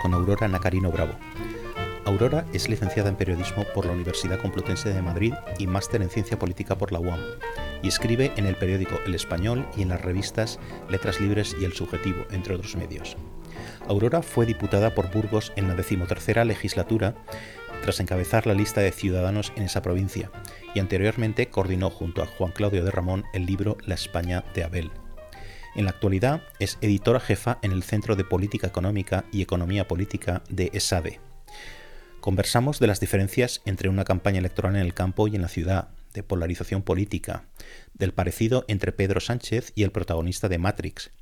con Aurora Nacarino Bravo. Aurora es licenciada en periodismo por la Universidad Complutense de Madrid y máster en ciencia política por la UAM, y escribe en el periódico El Español y en las revistas Letras Libres y El Subjetivo, entre otros medios. Aurora fue diputada por Burgos en la decimotercera legislatura tras encabezar la lista de ciudadanos en esa provincia, y anteriormente coordinó junto a Juan Claudio de Ramón el libro La España de Abel. En la actualidad es editora jefa en el Centro de Política Económica y Economía Política de ESADE. Conversamos de las diferencias entre una campaña electoral en el campo y en la ciudad, de polarización política, del parecido entre Pedro Sánchez y el protagonista de Matrix,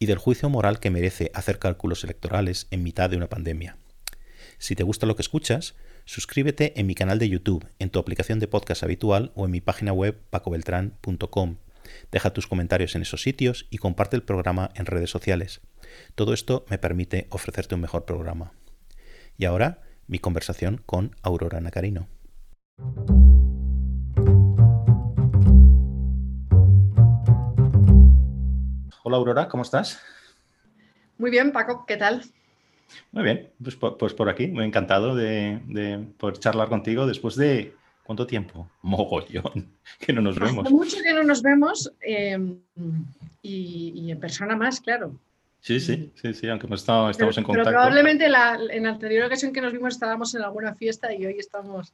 y del juicio moral que merece hacer cálculos electorales en mitad de una pandemia. Si te gusta lo que escuchas, suscríbete en mi canal de YouTube, en tu aplicación de podcast habitual o en mi página web pacobeltran.com. Deja tus comentarios en esos sitios y comparte el programa en redes sociales. Todo esto me permite ofrecerte un mejor programa. Y ahora, mi conversación con Aurora Nacarino. Hola Aurora, ¿cómo estás? Muy bien, Paco, ¿qué tal? Muy bien, pues, pues por aquí, muy encantado de, poder charlar contigo después de ¿cuánto tiempo? Mogollón, que no nos vemos. Hace mucho que no nos vemos em, y, en persona más, claro. Sí, sí, sí, sí, aunque hemos estado, estamos en contacto. Pero probablemente en la anterior ocasión que nos vimos estábamos en alguna fiesta y hoy estamos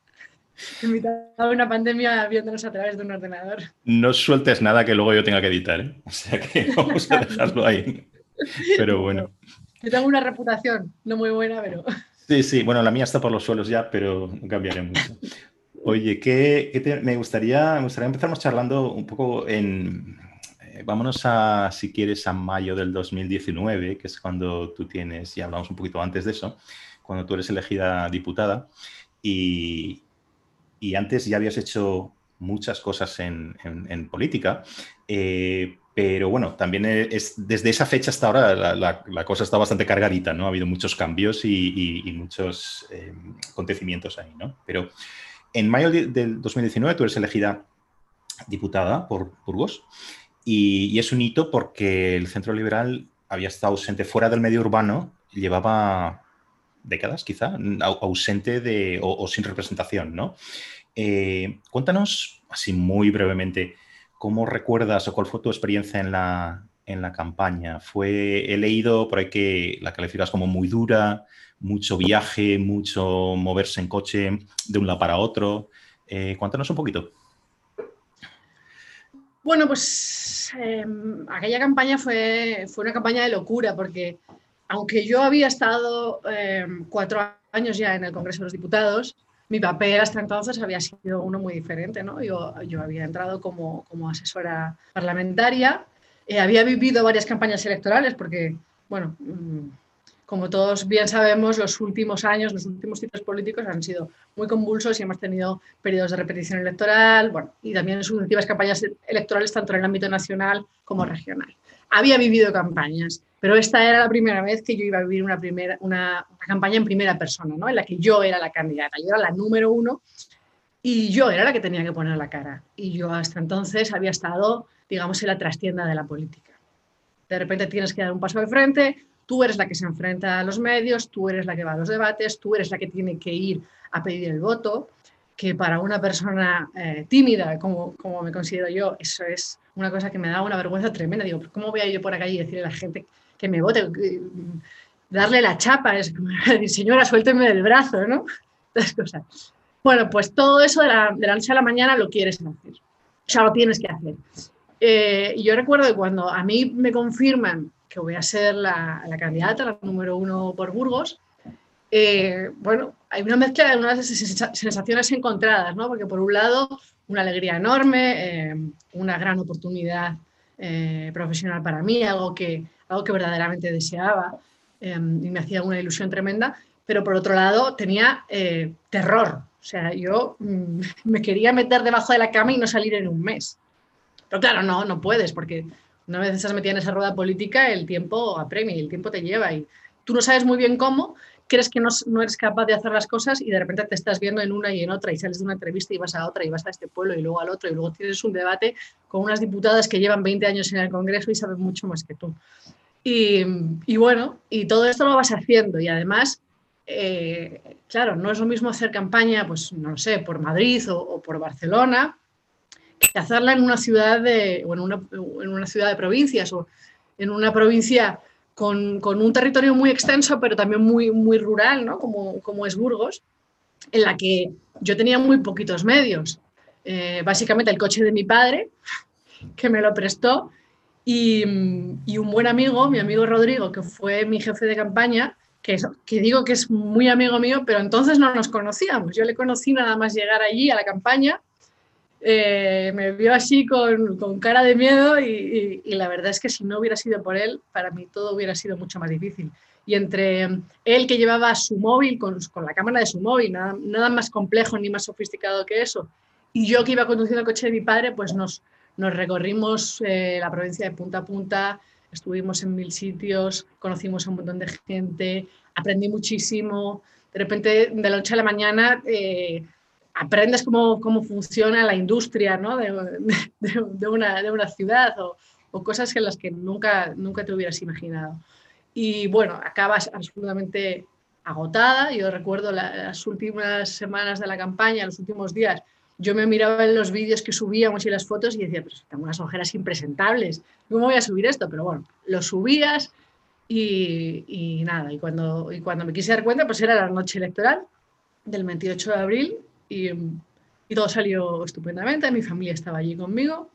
invitados a una pandemia viéndonos a través de un ordenador. No sueltes nada que luego yo tenga que editar, ¿eh? O sea que vamos a dejarlo ahí. Pero bueno. Yo tengo una reputación, no muy buena, pero... Sí, sí, bueno, la mía está por los suelos ya, pero no cambiaré mucho. Oye, ¿qué, me, gustaría, me charlando un poco en... Eh, vámonos a, si quieres, a mayo del 2019, que es cuando tú tienes, y hablamos un poquito antes de eso, cuando tú eres elegida diputada, y, y antes ya habías hecho muchas cosas en, en, política, eh, pero bueno, también es desde esa fecha hasta ahora la, cosa está bastante cargadita, ¿no? Ha habido muchos cambios y, muchos eh, acontecimientos ahí, ¿no? Pero en mayo del 2019 tú eres elegida diputada por Burgos y, es un hito porque el Centro Liberal había estado ausente fuera del medio urbano, llevaba décadas quizá, ausente de, o, sin representación, ¿no? Eh, cuéntanos, así muy brevemente, ¿Cómo recuerdas o cuál fue tu experiencia en la, en la campaña? Fue, he leído por ahí que la calificas como muy dura, mucho viaje, mucho moverse en coche de un lado para otro. Eh, cuéntanos un poquito. Bueno, pues em, aquella campaña fue, fue una campaña de locura porque aunque yo había estado em, cuatro años ya en el Congreso de los Diputados, mi papel hasta entonces había sido uno muy diferente, ¿no? Yo, yo había entrado como, como asesora parlamentaria, eh, había vivido varias campañas electorales porque, bueno, mm, como todos bien sabemos, los últimos años, los últimos ciclos políticos han sido muy convulsos y hemos tenido periodos de repetición electoral, bueno, y también sucesivas campañas electorales tanto en el ámbito nacional como regional. Había vivido campañas, pero esta era la primera vez que yo iba a vivir una, primera, una, campaña en primera persona, ¿no? en la que yo era la candidata, yo era la número uno y yo era la que tenía que poner la cara. Y yo hasta entonces había estado, digamos, en la trastienda de la política. De repente tienes que dar un paso de frente, tú eres la que se enfrenta a los medios, tú eres la que va a los debates, tú eres la que tiene que ir a pedir el voto, que para una persona eh, tímida, como, como me considero yo, eso es una cosa que me da una vergüenza tremenda. Digo, ¿cómo voy a ir por la calle y decirle a la gente que me vote, darle la chapa, es como señora, suélteme del brazo, ¿no? Las cosas. Bueno, pues todo eso de la, de la noche a la mañana lo quieres hacer, o sea, lo tienes que hacer. Eh, yo recuerdo que cuando a mí me confirman que voy a ser la, la candidata, la número uno por Burgos, eh, bueno, hay una mezcla de unas sensaciones encontradas, ¿no? Porque por un lado, una alegría enorme, eh, una gran oportunidad profesional para mí, algo que, algo que verdaderamente deseaba em, y me hacía una ilusión tremenda, pero por otro lado tenía eh, terror. O sea, yo mm, me quería meter debajo de la cama y no salir en un mes. Pero claro, no, no puedes, porque una vez estás metida en esa rueda política, el tiempo apremia y el tiempo te lleva y tú no sabes muy bien cómo, crees que no, no, eres capaz de hacer las cosas y de repente te estás viendo en una y en otra y sales de una entrevista y vas a otra y vas a este pueblo y luego al otro y luego tienes un debate con unas diputadas que llevan 20 años en el Congreso y saben mucho más que tú. Y, bueno, y todo esto lo vas haciendo y además, eh, claro, no es lo mismo hacer campaña, pues no sé, por Madrid o, por Barcelona, hacerla en una ciudad de, o en una, ciudad de provincias o en una provincia con, con, un territorio muy extenso, pero también muy, muy rural, ¿no? como, como es Burgos, en la que yo tenía muy poquitos medios. Eh, básicamente el coche de mi padre, que me lo prestó, y, un buen amigo, mi amigo Rodrigo, que fue mi jefe de campaña, que, que, digo que es muy amigo mío, pero entonces no nos conocíamos. Yo le conocí nada más llegar allí a la campaña, eh, me vio así con, cara de miedo y, la verdad es que si no hubiera sido por él, para mí todo hubiera sido mucho más difícil. Y entre él que llevaba su móvil con, la cámara de su móvil, nada, más complejo ni más sofisticado que eso, y yo que iba conduciendo el coche de mi padre, pues nos, nos recorrimos eh, la provincia de punta a punta, estuvimos en mil sitios, conocimos a un montón de gente, aprendí muchísimo. De repente, de la noche a la mañana, eh, aprendes cómo, cómo, funciona la industria ¿no? de, de, una, de, una, ciudad o, o, cosas en las que nunca, nunca te hubieras imaginado. Y bueno, acabas absolutamente agotada. Yo recuerdo las últimas semanas de la campaña, los últimos días, yo me miraba en los vídeos que subíamos y las fotos y decía, pero tengo unas ojeras impresentables, ¿cómo voy a subir esto? Pero bueno, lo subías y, nada, y cuando, y cuando me quise dar cuenta, pues era la noche electoral del 28 de abril y, y todo salió estupendamente, mi familia estaba allí conmigo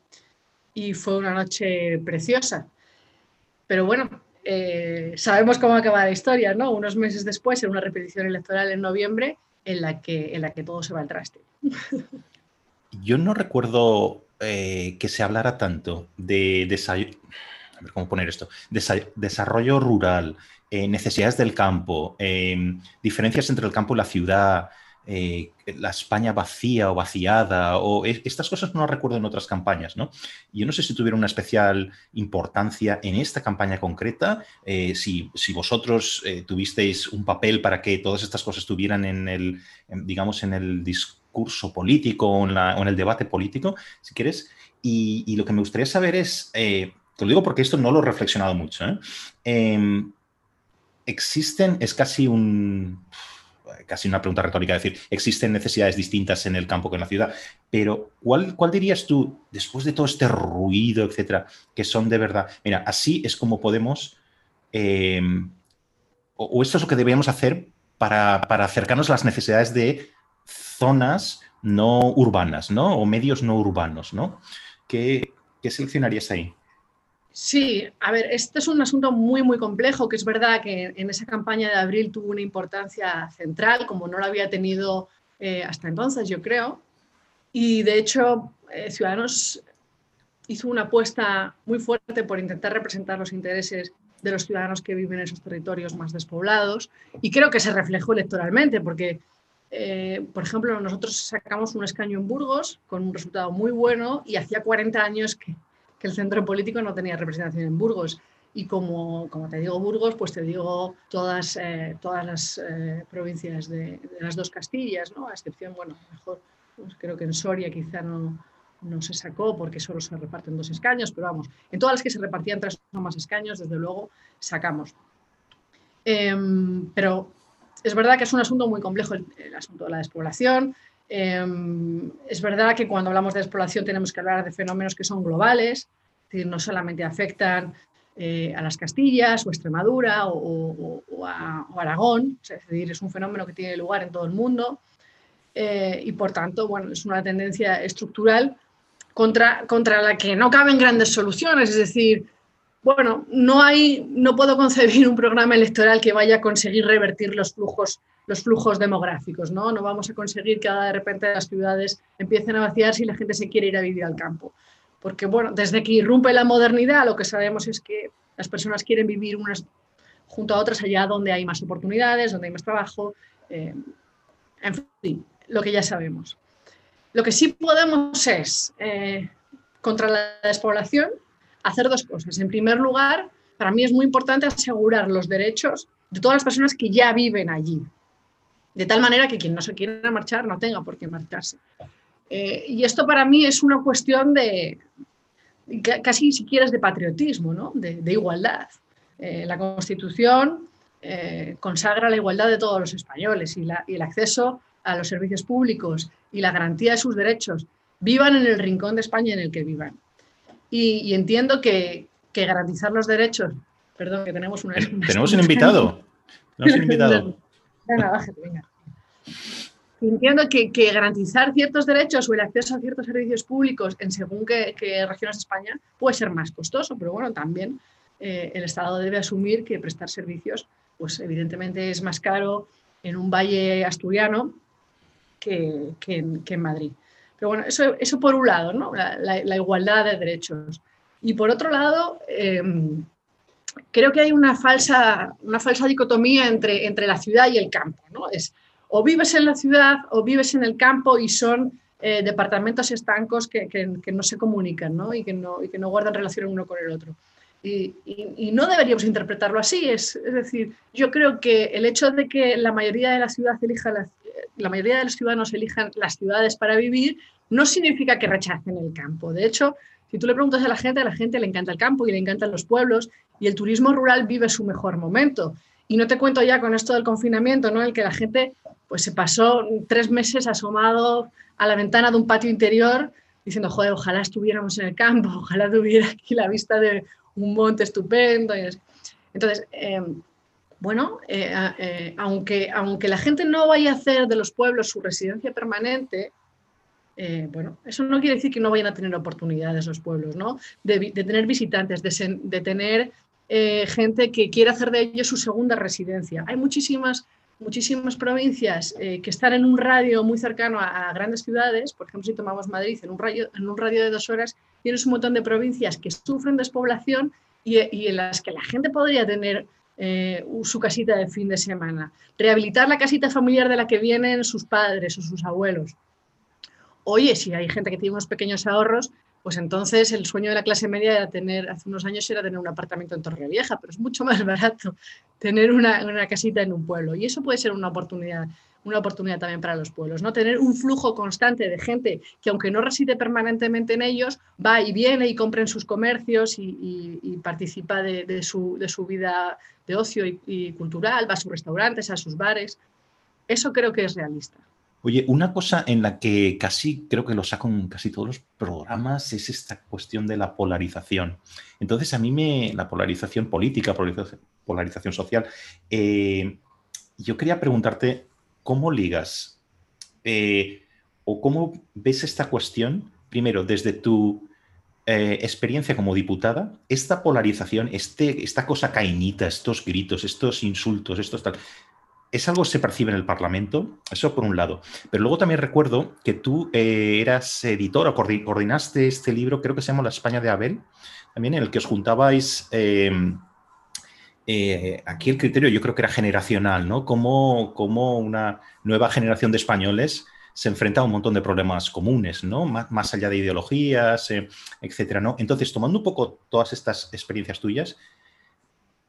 y fue una noche preciosa. Pero bueno, eh, sabemos cómo acaba la historia, ¿no? Unos meses después, en una repetición electoral en noviembre, en la que, en la que todo se va al traste. Yo no recuerdo eh, que se hablara tanto de, ¿cómo poner esto? desarrollo rural, eh, necesidades del campo, eh, diferencias entre el campo y la ciudad, eh, la España vacía o vaciada, o estas cosas no las recuerdo en otras campañas, ¿no? Yo no sé si tuvieron una especial importancia en esta campaña concreta, eh, si, vosotros eh, tuvisteis un papel para que todas estas cosas estuvieran en el, digamos, en el discurso político o en, el debate político, si quieres. Y, lo que me gustaría saber es, te lo digo porque esto no lo he reflexionado mucho, em, existen, es casi un casi una pregunta retórica, decir, existen necesidades distintas en el campo que en la ciudad, pero ¿cuál, cuál dirías tú, después de todo este ruido, etcétera, que son de verdad? Mira, así es como podemos, em, o, esto es lo que deberíamos hacer para, acercarnos a las necesidades de zonas no urbanas, ¿no? O medios no urbanos, ¿no? ¿Qué, qué seleccionarías ahí? Sí, a ver, este es un asunto muy, muy complejo, que es verdad que en esa campaña de abril tuvo una importancia central, como no la había tenido eh, hasta entonces, yo creo. Y de hecho, eh, Ciudadanos hizo una apuesta muy fuerte por intentar representar los intereses de los ciudadanos que viven en esos territorios más despoblados. Y creo que se reflejó electoralmente, porque, eh, por ejemplo, nosotros sacamos un escaño en Burgos con un resultado muy bueno y hacía 40 años que que el centro político no tenía representación en Burgos. Y como, como te digo Burgos, pues te digo todas, eh, todas las eh, provincias de, las dos Castillas, ¿no? a excepción, bueno, mejor, pues creo que en Soria quizá no, no se sacó porque solo se reparten dos escaños, pero vamos, en todas las que se repartían tres o más escaños, desde luego, sacamos. Em, pero es verdad que es un asunto muy complejo el, el asunto de la despoblación, Em, es verdad que cuando hablamos de exploración tenemos que hablar de fenómenos que son globales, es decir, no solamente afectan eh, a las Castillas o Extremadura o, a, Aragón, es decir, es un fenómeno que tiene lugar en todo el mundo eh, y por tanto, bueno, es una tendencia estructural contra, contra la que no caben grandes soluciones, es decir, bueno, no hay, no puedo concebir un programa electoral que vaya a conseguir revertir los flujos los flujos demográficos, ¿no? No vamos a conseguir que de repente las ciudades empiecen a vaciarse y la gente se quiere ir a vivir al campo. Porque, bueno, desde que irrumpe la modernidad, lo que sabemos es que las personas quieren vivir unas junto a otras allá donde hay más oportunidades, donde hay más trabajo, eh, en fin, lo que ya sabemos. Lo que sí podemos es, eh, contra la despoblación, hacer dos cosas. En primer lugar, para mí es muy importante asegurar los derechos de todas las personas que ya viven allí, de tal manera que quien no se quiera marchar no tenga por qué marcharse. Eh, y esto para mí es una cuestión de, casi si quieres, de patriotismo, ¿no? de, igualdad. la Constitución consagra la igualdad de todos los españoles y, el acceso a los servicios públicos y la garantía de sus derechos, vivan en el rincón de España en el que vivan. Y, entiendo que, garantizar los derechos, perdón, que tenemos una... Tenemos un invitado. Tenemos un invitado. venga, bájate, venga. Entiendo que, garantizar ciertos derechos o el acceso a ciertos servicios públicos en según qué, regiones de España puede ser más costoso, pero bueno, también eh, el Estado debe asumir que prestar servicios, pues evidentemente es más caro en un valle asturiano que, en, Madrid. Pero bueno, eso, eso por un lado, ¿no? la, igualdad de derechos. Y por otro lado, em, creo que hay una falsa, una falsa dicotomía entre, entre la ciudad y el campo. ¿no? Es, o vives en la ciudad o vives en el campo y son eh, departamentos estancos que, no se comunican ¿no? Y, que no, y que no guardan relación uno con el otro. Y, no deberíamos interpretarlo así. Es, decir, yo creo que el hecho de que la mayoría de la ciudad elija la mayoría de los ciudadanos elijan las ciudades para vivir no significa que rechacen el campo. De hecho, si tú le preguntas a la gente, a la gente le encanta el campo y le encantan los pueblos y el turismo rural vive su mejor momento. Y no te cuento ya con esto del confinamiento, ¿no? El que la gente pues se pasó tres meses asomado a la ventana de un patio interior diciendo, joder, ojalá estuviéramos en el campo, ojalá tuviera aquí la vista de un monte estupendo. Entonces, em, bueno, eh, eh, aunque, aunque la gente no vaya a hacer de los pueblos su residencia permanente, eh, bueno, eso no quiere decir que no vayan a tener oportunidades los pueblos, ¿no? De, tener visitantes, de, tener gente que quiera hacer de ellos su segunda residencia. Hay muchísimas muchísimas provincias que están en un radio muy cercano a, grandes ciudades, por ejemplo, si tomamos Madrid en un, radio, en un radio de dos horas, tienes un montón de provincias que sufren despoblación y, en las que la gente podría tener eh, su casita de fin de semana, rehabilitar la casita familiar de la que vienen sus padres o sus abuelos. Oye, si hay gente que tiene unos pequeños ahorros, pues entonces el sueño de la clase media era tener, hace unos años era tener un apartamento en Torrevieja, pero es mucho más barato tener una, casita en un pueblo. Y eso puede ser una oportunidad, una oportunidad también para los pueblos, ¿no? Tener un flujo constante de gente que aunque no reside permanentemente en ellos, va y viene y compra en sus comercios y, participa de, su, vida de ocio y cultural, va a sus restaurantes, a sus bares. Eso creo que es realista. Oye, una cosa en la que casi creo que lo saco en casi todos los programas es esta cuestión de la polarización. Entonces, a mí me. la polarización política, polarización, social. Eh, yo quería preguntarte cómo ligas eh, o cómo ves esta cuestión, primero, desde tu eh, experiencia como diputada, esta polarización, este, esta cosa cainita, estos gritos, estos insultos, estos tal es algo que se percibe en el Parlamento, eso por un lado. Pero luego también recuerdo que tú eh, eras editor o coordinaste este libro, creo que se llama La España de Abel, también en el que os juntabais eh, aquí el criterio yo creo que era generacional, ¿no? Como, como una nueva generación de españoles se enfrenta a un montón de problemas comunes, ¿no? Más, allá de ideologías, eh, etcétera, ¿no? Entonces, tomando un poco todas estas experiencias tuyas,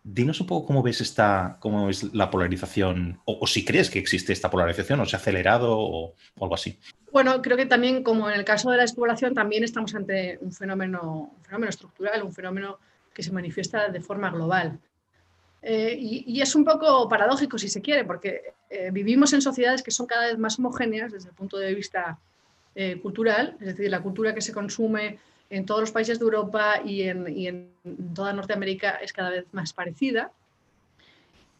Dinos un poco cómo ves esta, cómo es la polarización, o, si crees que existe esta polarización, o se ha acelerado, o, algo así. Bueno, creo que también, como en el caso de la despoblación, también estamos ante un fenómeno, un fenómeno estructural, un fenómeno que se manifiesta de forma global. Eh, y, es un poco paradójico, si se quiere, porque eh, vivimos en sociedades que son cada vez más homogéneas desde el punto de vista eh, cultural, es decir, la cultura que se consume en todos los países de Europa y en, toda Norteamérica es cada vez más parecida.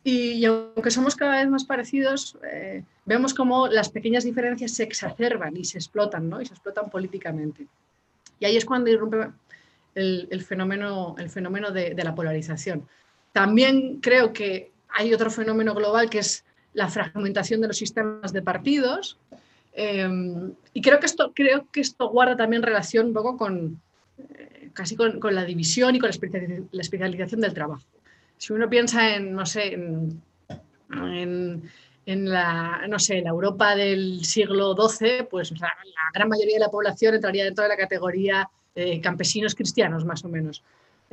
Y, aunque somos cada vez más parecidos, eh, vemos cómo las pequeñas diferencias se exacerban y se explotan, ¿no? Y se explotan políticamente. Y ahí es cuando irrumpe el, fenómeno, el fenómeno de, la polarización. También creo que hay otro fenómeno global que es la fragmentación de los sistemas de partidos, Em, y creo que, esto, creo que esto guarda también relación un poco con eh, casi con, con, la división y con la especialización del trabajo. Si uno piensa en, no sé, en, en, la, no sé, la Europa del siglo XII, pues la, gran mayoría de la población entraría dentro de la categoría eh, campesinos cristianos, más o menos.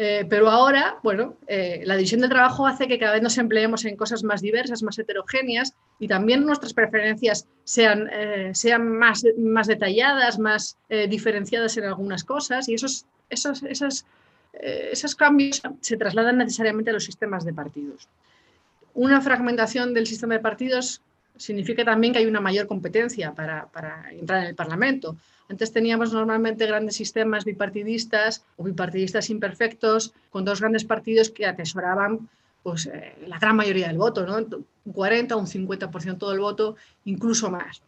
Eh, pero ahora, bueno, eh, la división del trabajo hace que cada vez nos empleemos en cosas más diversas, más heterogéneas y también nuestras preferencias sean, eh, sean más, más detalladas, más diferenciadas en algunas cosas y esos, esos, esas eh, esos cambios se trasladan necesariamente a los sistemas de partidos. Una fragmentación del sistema de partidos significa también que hay una mayor competencia para, para entrar en el Parlamento. Antes teníamos normalmente grandes sistemas bipartidistas o bipartidistas imperfectos con dos grandes partidos que atesoraban pues, eh, la gran mayoría del voto, ¿no? un 40 o un 50% del voto, incluso más.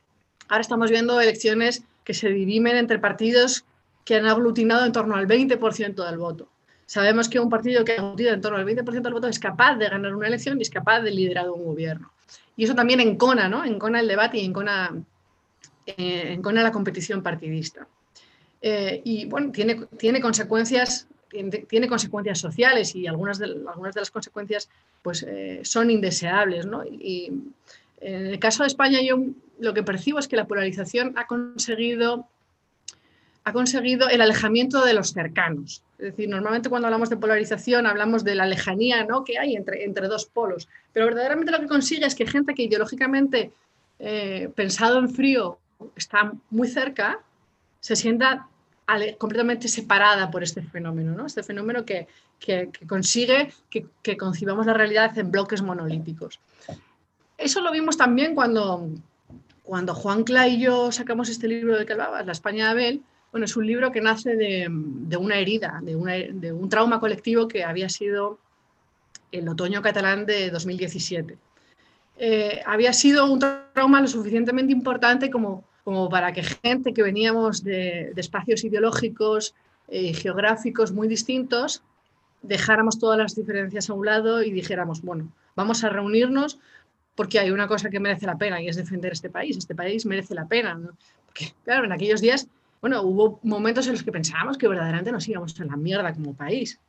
Ahora estamos viendo elecciones que se dirimen entre partidos que han aglutinado en torno al 20% del voto. Sabemos que un partido que ha aglutinado en torno al 20% del voto es capaz de ganar una elección y es capaz de liderar un gobierno. Y eso también encona, ¿no? Encona el debate y encona, eh, encona la competición partidista. Eh, y bueno, tiene, tiene consecuencias tiene, consecuencias sociales y algunas de, algunas de las consecuencias pues, eh, son indeseables. ¿no? Y en el caso de España yo lo que percibo es que la polarización ha conseguido, ha conseguido el alejamiento de los cercanos. Es decir, normalmente cuando hablamos de polarización hablamos de la lejanía ¿no? que hay entre, entre dos polos, pero verdaderamente lo que consigue es que gente que ideológicamente, eh, pensado en frío, está muy cerca, se sienta completamente separada por este fenómeno, ¿no? este fenómeno que, consigue que, concibamos la realidad en bloques monolíticos. Eso lo vimos también cuando, cuando Juan Cla y yo sacamos este libro de que La España de Abel. Bueno, es un libro que nace de, una herida, de, de, un trauma colectivo que había sido el otoño catalán de 2017. Eh, había sido un trauma lo suficientemente importante como como para que gente que veníamos de, espacios ideológicos y eh, geográficos muy distintos, dejáramos todas las diferencias a un lado y dijéramos, bueno, vamos a reunirnos porque hay una cosa que merece la pena y es defender este país. Este país merece la pena. Porque, claro, en aquellos días, bueno, hubo momentos en los que pensábamos que verdaderamente nos íbamos a la mierda como país.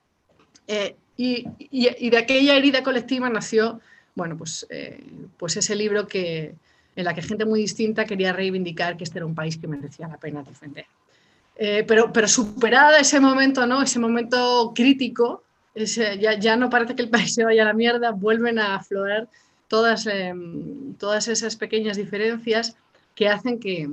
Eh, y, y, de aquella herida colectiva nació, bueno, pues, eh, pues ese libro que, en la que gente muy distinta quería reivindicar que este era un país que merecía la pena defender. Eh, pero, pero superada ese momento, ¿no? ese momento crítico, ya, ya, no parece que el país se vaya a la mierda, vuelven a aflorar todas, em, todas esas pequeñas diferencias que hacen que,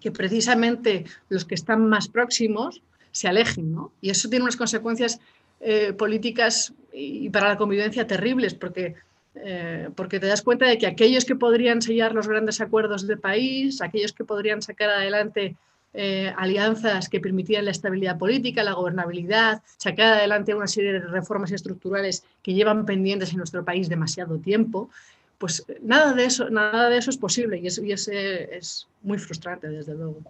que, precisamente los que están más próximos se alejen. ¿no? Y eso tiene unas consecuencias eh, políticas y para la convivencia terribles, porque eh, porque te das cuenta de que aquellos que podrían sellar los grandes acuerdos de país, aquellos que podrían sacar adelante eh, alianzas que permitían la estabilidad política, la gobernabilidad, sacar adelante una serie de reformas estructurales que llevan pendientes en nuestro país demasiado tiempo, pues nada de eso, nada de eso es posible y, es, es, muy frustrante, desde luego.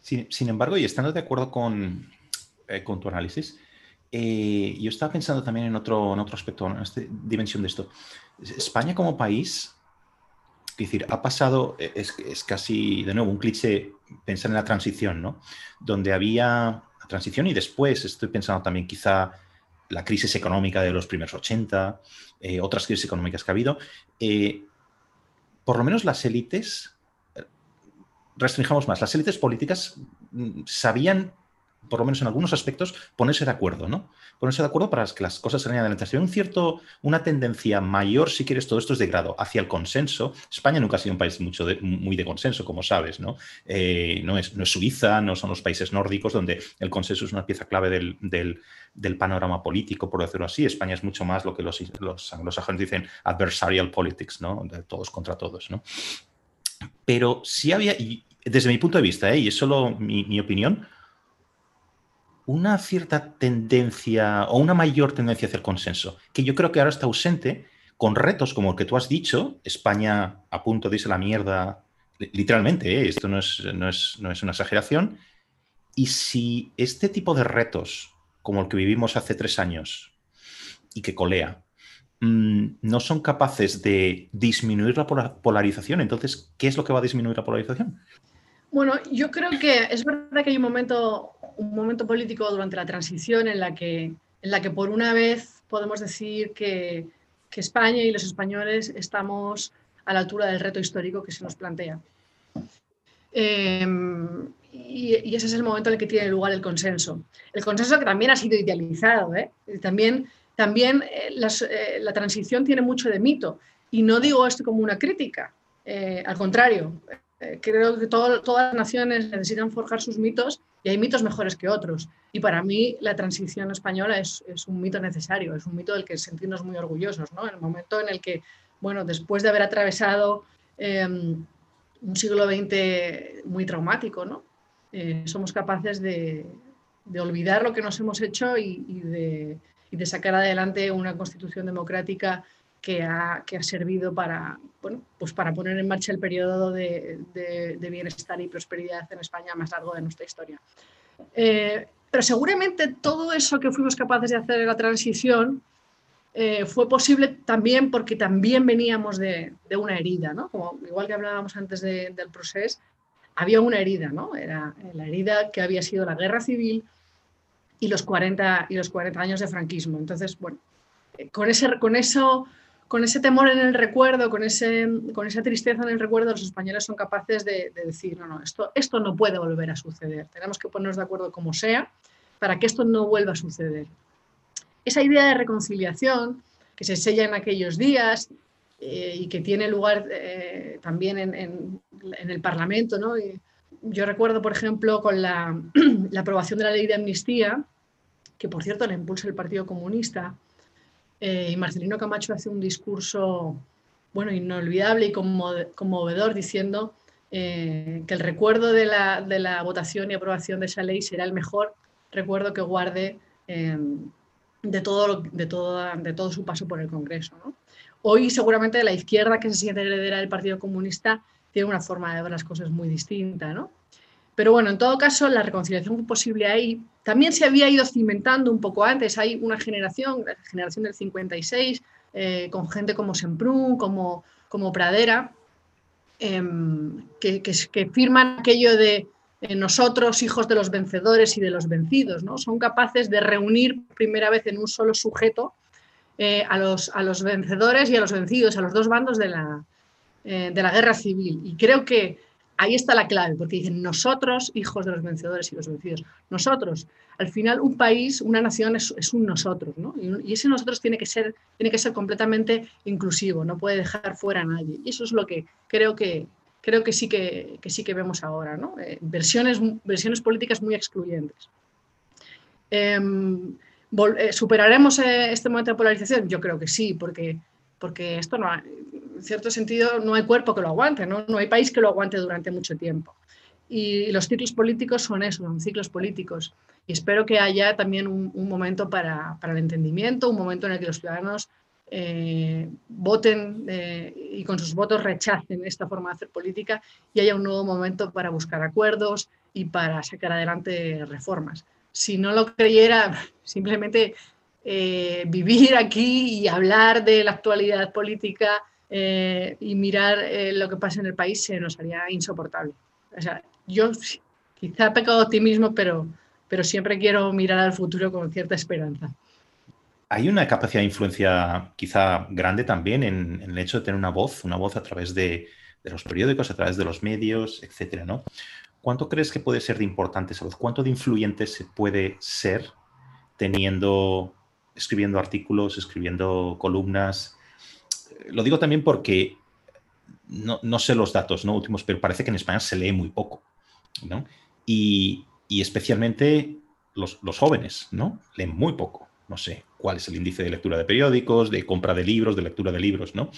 Sin, embargo, y estando de acuerdo eh, con tu análisis, eh, yo estaba pensando también en otro, otro aspecto, en esta dimensión de esto. España como país, es decir, ha pasado, e, es, casi, de nuevo, un cliché pensar en la transición, ¿no? Donde había transición y después estoy pensando también quizá la crisis económica de los primeros 80, eh, otras crisis económicas que ha habido. Eh, por lo menos las élites, restringamos más, las élites políticas mm, sabían por lo menos en algunos aspectos, ponerse de acuerdo, ¿no? Ponerse de acuerdo para que las cosas se vayan adelante. Hay un cierto, una tendencia mayor, si quieres, todo esto es de grado, hacia el consenso. España nunca ha sido un país mucho muy de consenso, como sabes, ¿no? Eh, no, es, no, es, Suiza, no son los países nórdicos, donde el consenso es una pieza clave del, del, del panorama político, por decirlo así. España es mucho más lo que los, los anglosajones dicen adversarial politics, ¿no? De todos contra todos, ¿no? Pero sí había, y desde mi punto de vista, ¿eh? y es solo mi, mi opinión, una cierta tendencia o una mayor tendencia hacia el consenso, que yo creo que ahora está ausente con retos como el que tú has dicho, España a punto de irse a la mierda, literalmente, ¿eh? esto no es, no, es, no es una exageración, y si este tipo de retos, como el que vivimos hace tres años y que colea, mm, no son capaces de disminuir la polarización, entonces, ¿qué es lo que va a disminuir la polarización? Bueno, yo creo que es verdad que hay un momento, un momento político durante la transición en la que, en la que por una vez podemos decir que, que España y los españoles estamos a la altura del reto histórico que se nos plantea. Em, y, ese es el momento en el que tiene lugar el consenso. El consenso que también ha sido idealizado. ¿eh? También, también eh, eh, la transición tiene mucho de mito. Y no digo esto como una crítica. al contrario, eh, creo que todas las naciones necesitan forjar sus mitos y hay mitos mejores que otros. Y para mí la transición española es, es un mito necesario, es un mito del que sentirnos muy orgullosos, ¿no? En el momento en el que, bueno, después de haber atravesado em, un siglo XX muy traumático, ¿no? Eh, somos capaces de, de, olvidar lo que nos hemos hecho y, y, de, y, de, sacar adelante una constitución democrática que ha, que ha servido para, bueno, pues para poner en marcha el periodo de, de, bienestar y prosperidad en España más largo de nuestra historia. Eh, pero seguramente todo eso que fuimos capaces de hacer en la transición eh, fue posible también porque también veníamos de, de una herida, ¿no? Como, igual que hablábamos antes de, del proceso, había una herida, ¿no? Era la herida que había sido la guerra civil y los 40, y los 40 años de franquismo. Entonces, bueno, eh, con, ese, con eso con ese temor en el recuerdo, con, ese, con esa tristeza en el recuerdo, los españoles son capaces de, de, decir, no, no, esto, esto no puede volver a suceder. Tenemos que ponernos de acuerdo como sea para que esto no vuelva a suceder. Esa idea de reconciliación que se sella en aquellos días eh, y que tiene lugar eh, también en, en, en, el Parlamento, ¿no? Y yo recuerdo, por ejemplo, con la, la aprobación de la ley de amnistía, que por cierto la impulsa el Partido Comunista, eh, y Marcelino Camacho hace un discurso, bueno, inolvidable y conmovedor diciendo eh, que el recuerdo de la, de la, votación y aprobación de esa ley será el mejor recuerdo que guarde eh, de, todo, de, de todo su paso por el Congreso. Hoy seguramente la izquierda que se siente heredera del Partido Comunista tiene una forma de ver las cosas muy distinta, ¿no? Pero bueno, en todo caso, la reconciliación posible ahí también se había ido cimentando un poco antes. Hay una generación, la generación del 56, eh, con gente como Semprún, como, como Pradera, eh, que, que, firman aquello de nosotros, hijos de los vencedores y de los vencidos. ¿no? Son capaces de reunir primera vez en un solo sujeto eh, a, los, a los vencedores y a los vencidos, a los dos bandos de la, eh, de la guerra civil. Y creo que ahí está la clave, porque dicen nosotros, hijos de los vencedores y los vencidos, nosotros. Al final, un país, una nación es, un nosotros, ¿no? Y, ese nosotros tiene que, ser, tiene que ser completamente inclusivo, no puede dejar fuera a nadie. Y eso es lo que creo que, creo que, sí, que, que sí que vemos ahora, ¿no? Eh, versiones, versiones políticas muy excluyentes. Eh, ¿Superaremos eh, este momento de polarización? Yo creo que sí, porque, porque esto no, en cierto sentido no hay cuerpo que lo aguante, ¿no? no hay país que lo aguante durante mucho tiempo. Y los ciclos políticos son eso, son ciclos políticos. Y espero que haya también un, un momento para, para, el entendimiento, un momento en el que los ciudadanos eh, voten eh, y con sus votos rechacen esta forma de hacer política y haya un nuevo momento para buscar acuerdos y para sacar adelante reformas. Si no lo creyera, simplemente eh, vivir aquí y hablar de la actualidad política eh, y mirar eh, lo que pasa en el país se nos haría insoportable. O sea, yo quizá peco de optimismo, pero, pero siempre quiero mirar al futuro con cierta esperanza. Hay una capacidad de influencia quizá grande también en, en el hecho de tener una voz, una voz a través de, de, los periódicos, a través de los medios, etcétera, ¿no? ¿Cuánto crees que puede ser de importante esa voz? ¿Cuánto de influyente se puede ser teniendo, escribiendo artículos, escribiendo columnas, lo digo también porque no, sé los datos ¿no? últimos, pero parece que en España se lee muy poco. ¿no? Y, y, especialmente los, los, jóvenes, ¿no? Leen muy poco. No sé cuál es el índice de lectura de periódicos, de compra de libros, de lectura de libros, ¿no?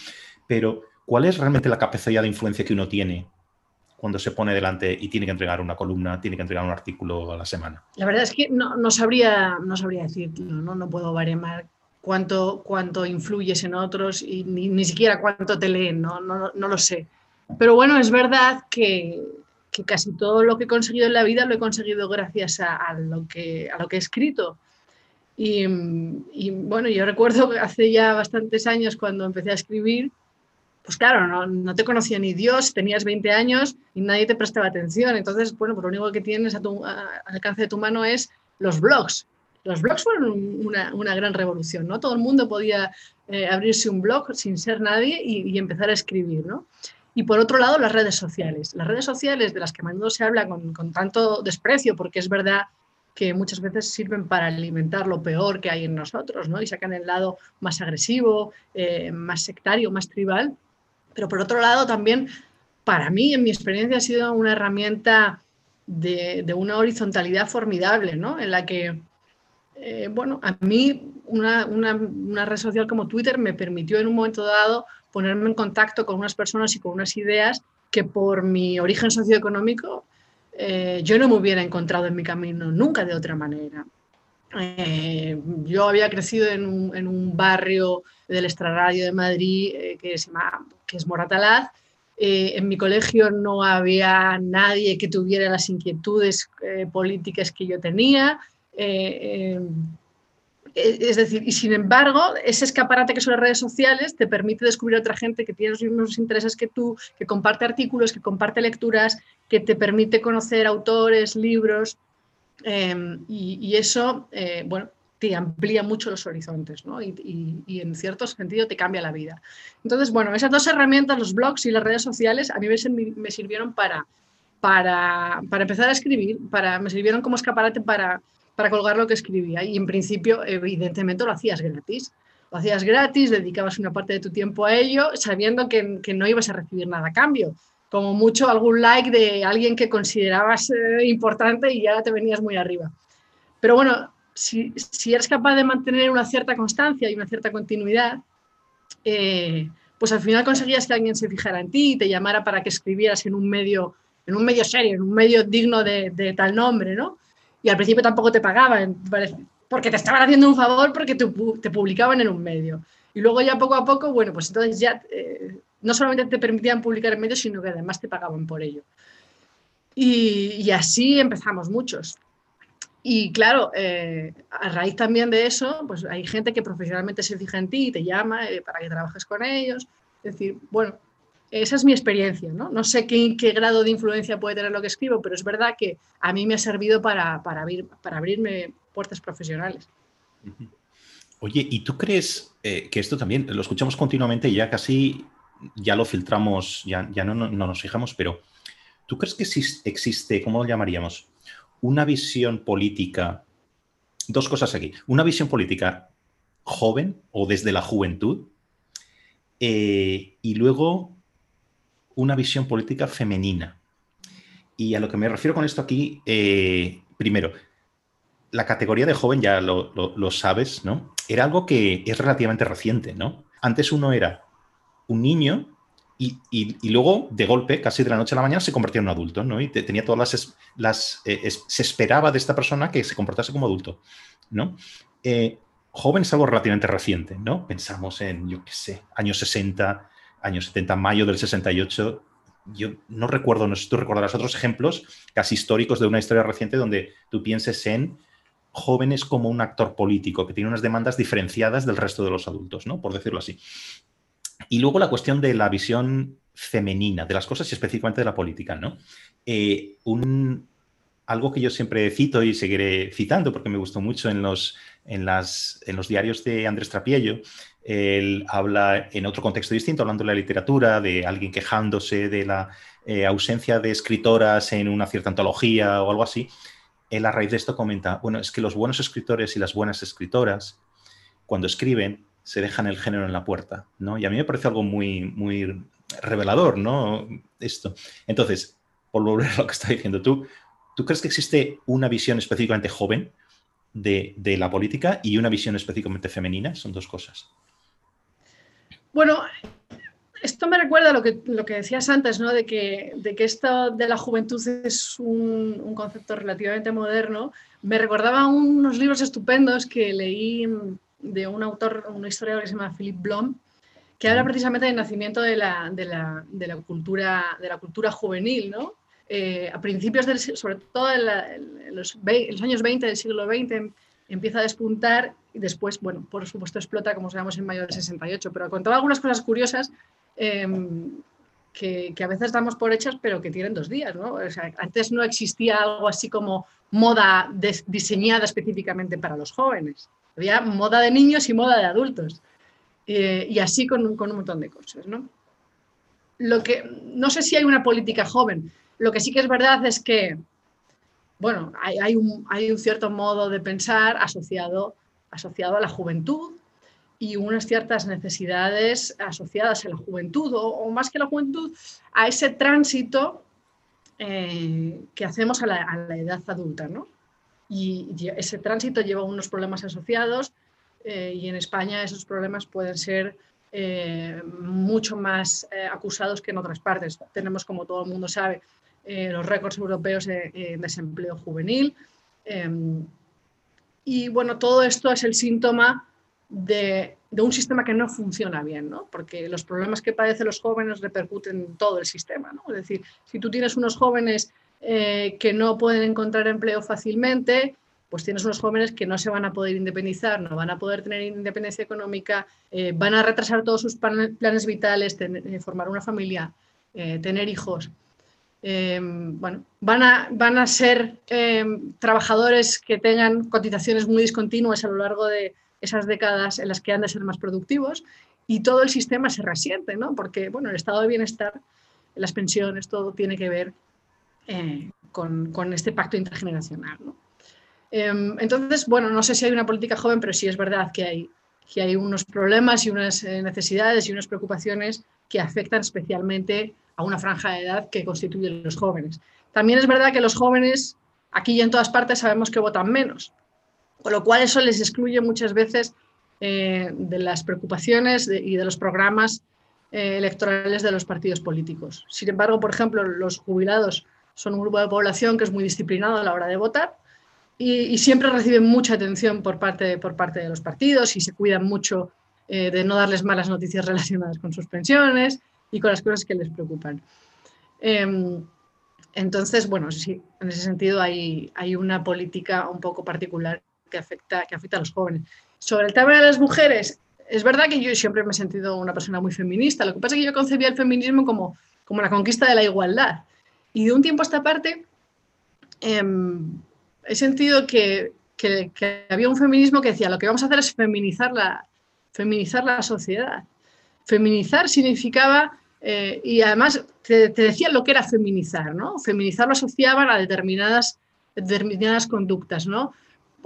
Pero, ¿cuál es realmente la capacidad de influencia que uno tiene cuando se pone delante y tiene que entregar una columna, tiene que entregar un artículo a la semana? La verdad es que no, no sabría, no sabría decirlo, ¿no? no puedo baremar cuánto, cuánto influyes en otros y ni, ni siquiera cuánto te leen, ¿no? No, no, lo sé. Pero bueno, es verdad que, que, casi todo lo que he conseguido en la vida lo he conseguido gracias a, a lo, que, a lo que he escrito. Y, y, bueno, yo recuerdo hace ya bastantes años cuando empecé a escribir, pues claro, no, te conocía ni Dios, tenías 20 años y nadie te prestaba atención. Entonces, bueno, pues lo único que tienes a tu alcance de tu mano es los blogs los blogs fueron una, gran revolución, ¿no? Todo el mundo podía eh, abrirse un blog sin ser nadie y, empezar a escribir, ¿no? Y por otro lado, las redes sociales. Las redes sociales de las que a menudo se habla con, con tanto desprecio, porque es verdad que muchas veces sirven para alimentar lo peor que hay en nosotros, ¿no? Y sacan el lado más agresivo, eh, más sectario, más tribal. Pero por otro lado, también para mí, en mi experiencia, ha sido una herramienta de, una horizontalidad formidable, ¿no? En la que, eh, bueno, a mí una, una, red social como Twitter me permitió en un momento dado ponerme en contacto con unas personas y con unas ideas que por mi origen socioeconómico eh, yo no me hubiera encontrado en mi camino nunca de otra manera. Eh, yo había crecido en un, barrio del extrarradio de Madrid que, se llama, que es Moratalaz, eh, en mi colegio no había nadie que tuviera las inquietudes eh, políticas que yo tenía. Eh, es decir, y sin embargo, ese escaparate que son las redes sociales te permite descubrir a otra gente que tiene los mismos intereses que tú, que comparte artículos, que comparte lecturas, que te permite conocer autores, libros. Y, y, eso, bueno, te amplía mucho los horizontes ¿no? y, en cierto sentido te cambia la vida. Entonces, bueno, esas dos herramientas, los blogs y las redes sociales, a mí me, sirvieron para, para, para, empezar a escribir, para, me sirvieron como escaparate para, para colgar lo que escribía. Y en principio, evidentemente, lo hacías gratis. Lo hacías gratis, dedicabas una parte de tu tiempo a ello, sabiendo que, que no ibas a recibir nada a cambio. Como mucho algún like de alguien que considerabas eh, importante y ya te venías muy arriba. Pero bueno, si, eres capaz de mantener una cierta constancia y una cierta continuidad, eh, pues al final conseguías que alguien se fijara en ti y te llamara para que escribieras en un medio, en un medio serio, en un medio digno de, tal nombre, ¿no? Y al principio tampoco te pagaban, porque te estaban haciendo un favor porque te, publicaban en un medio. Y luego ya poco a poco, bueno, pues entonces ya eh, no solamente te permitían publicar en medios, sino que además te pagaban por ello. Y así empezamos muchos. Y claro, eh, a raíz también de eso, pues hay gente que profesionalmente se fija en ti y te llama eh, para que trabajes con ellos. Es decir, bueno, esa es mi experiencia, ¿no? No sé qué, qué, grado de influencia puede tener lo que escribo, pero es verdad que a mí me ha servido para, para, abrir, para abrirme puertas profesionales. Oye, ¿y tú crees eh, que esto también lo escuchamos continuamente y ya casi ya lo filtramos, ya, ya no, no, no nos fijamos, pero ¿tú crees que existe, ¿cómo lo llamaríamos? Una visión política, dos cosas aquí, una visión política joven o desde la juventud eh, y luego una visión política femenina. Y a lo que me refiero con esto aquí, eh, primero, la categoría de joven, ya lo, lo, sabes, ¿no? Era algo que es relativamente reciente, ¿no? Antes uno era un niño y, luego, de golpe, casi de la noche a la mañana, se convertía en un adulto, ¿no? Y tenía todas las... Eh, se esperaba de esta persona que se comportase como adulto, ¿no? Eh, joven es algo relativamente reciente, ¿no? Pensamos en, yo qué sé, años 60, años 70, mayo del 68. Yo no recuerdo, no sé si tú recordarás otros ejemplos casi históricos de una historia reciente donde tú pienses en jóvenes como un actor político que tiene unas demandas diferenciadas del resto de los adultos, ¿no? Por decirlo así. Y luego la cuestión de la visión femenina de las cosas y específicamente de la política, ¿no? Eh, un, algo que yo siempre cito y seguiré citando porque me gustó mucho en los, en las, en los diarios de Andrés Trapiello, él habla en otro contexto distinto, hablando de la literatura, de alguien quejándose de la eh, ausencia de escritoras en una cierta antología o algo así. Él a raíz de esto comenta, bueno, es que los buenos escritores y las buenas escritoras, cuando escriben, se dejan el género en la puerta, ¿no? Y a mí me parece algo muy, muy revelador, ¿no? Esto. Entonces, por volver a lo que está diciendo tú, ¿tú crees que existe una visión específicamente joven de, la política y una visión específicamente femenina? Son dos cosas. Bueno, esto me recuerda a lo que, lo que decías antes, ¿no? De que, de que esto de la juventud es un, un, concepto relativamente moderno. Me recordaba unos libros estupendos que leí de un autor, un historiador que se llama Philip Blom, que habla precisamente del nacimiento de la, de la, de la cultura, de la cultura juvenil, ¿no? Eh, a principios del sobre todo en, los, los, años 20 del siglo XX em, empieza a despuntar y después, bueno, por supuesto explota como sabemos en mayo del 68, pero contaba algunas cosas curiosas em, que, que, a veces damos por hechas pero que tienen dos días, ¿no? O sea, antes no existía algo así como moda diseñada específicamente para los jóvenes. Había moda de niños y moda de adultos. Eh, y así con, un montón de cosas. ¿no? Lo que, no sé si hay una política joven. Lo que sí que es verdad es que, bueno, hay, un, hay un, cierto modo de pensar asociado, asociado a la juventud y unas ciertas necesidades asociadas a la juventud, o, más que la juventud, a ese tránsito eh, que hacemos a la, edad adulta. ¿no? Y, ese tránsito lleva unos problemas asociados eh, y en España esos problemas pueden ser eh, mucho más acusados que en otras partes. Tenemos, como todo el mundo sabe, los récords europeos en desempleo juvenil. Em, y bueno, todo esto es el síntoma de, un sistema que no funciona bien, ¿no? porque los problemas que padecen los jóvenes repercuten en todo el sistema. ¿no? Es decir, si tú tienes unos jóvenes eh, que no pueden encontrar empleo fácilmente, pues tienes unos jóvenes que no se van a poder independizar, no van a poder tener independencia económica, eh, van a retrasar todos sus planes vitales, eh, formar una familia, tener hijos. bueno, van a, van a ser trabajadores que tengan cotizaciones muy discontinuas a lo largo de, esas décadas en las que han de ser más productivos y todo el sistema se resiente, ¿no? Porque, bueno, el estado de bienestar, las pensiones, todo tiene que ver eh, con, este pacto intergeneracional, ¿no? Em, entonces, bueno, no sé si hay una política joven, pero sí es verdad que hay, que hay unos problemas y unas eh, necesidades y unas preocupaciones que afectan especialmente a una franja de edad que constituye los jóvenes. También es verdad que los jóvenes, aquí y en todas partes, sabemos que votan menos. Con lo cual eso les excluye muchas veces eh, de las preocupaciones y de los programas eh, electorales de los partidos políticos. Sin embargo, por ejemplo, los jubilados son un grupo de población que es muy disciplinado a la hora de votar y, siempre reciben mucha atención por parte, por parte de los partidos y se cuidan mucho eh, de no darles malas noticias relacionadas con sus pensiones y con las cosas que les preocupan. Em, entonces, bueno, sí, en ese sentido hay, hay una política un poco particular que afecta, que afecta a los jóvenes. Sobre el tema de las mujeres, es verdad que yo siempre me he sentido una persona muy feminista. Lo que pasa es que yo concebía el feminismo como, como la conquista de la igualdad. Y de un tiempo a esta parte em, he sentido que, que, había un feminismo que decía lo que vamos a hacer es feminizar la, feminizar la sociedad. Feminizar significaba, eh, y además te, te, decían lo que era feminizar, ¿no? Feminizar lo asociaban a determinadas, determinadas conductas, ¿no?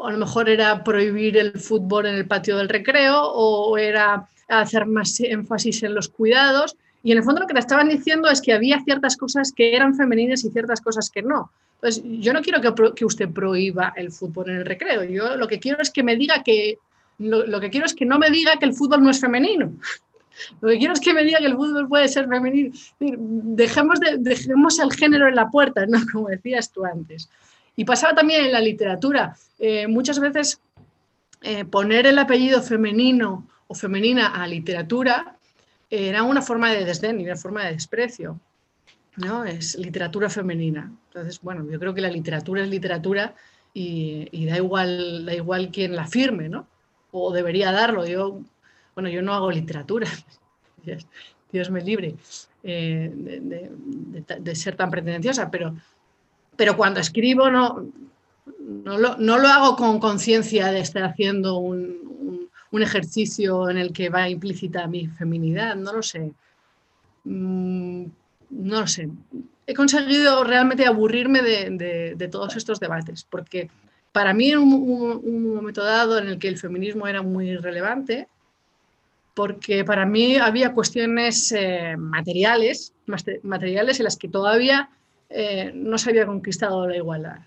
A lo mejor era prohibir el fútbol en el patio del recreo o era hacer más énfasis en los cuidados. Y en el fondo lo que te estaban diciendo es que había ciertas cosas que eran femeninas y ciertas cosas que no. Entonces, yo no quiero que, usted prohíba el fútbol en el recreo. Yo lo que quiero es que me diga que, lo, que quiero es que no me diga que el fútbol no es femenino. Lo que quiero es que me diga que el fútbol puede ser femenino. Dejemos, dejemos el género en la puerta, ¿no? Como decías tú antes. Y pasaba también en la literatura. Eh, muchas veces eh, poner el apellido femenino o femenina a literatura era una forma de desdén y una forma de desprecio. ¿no? Es literatura femenina. Entonces, bueno, yo creo que la literatura es literatura y, da, igual, da igual quien la firme, ¿no? O debería darlo. Yo, bueno, yo no hago literatura, Dios, me libre eh, de, ser tan pretenciosa, pero pero cuando escribo no, no, lo, hago con conciencia de estar haciendo un, ejercicio en el que va implícita mi feminidad, no lo sé. Mm, no lo sé. He conseguido realmente aburrirme de, todos estos debates, porque para mí en un, momento dado en el que el feminismo era muy relevante, porque para mí había cuestiones eh, materiales, materiales en las que todavía eh, no se había conquistado la igualdad.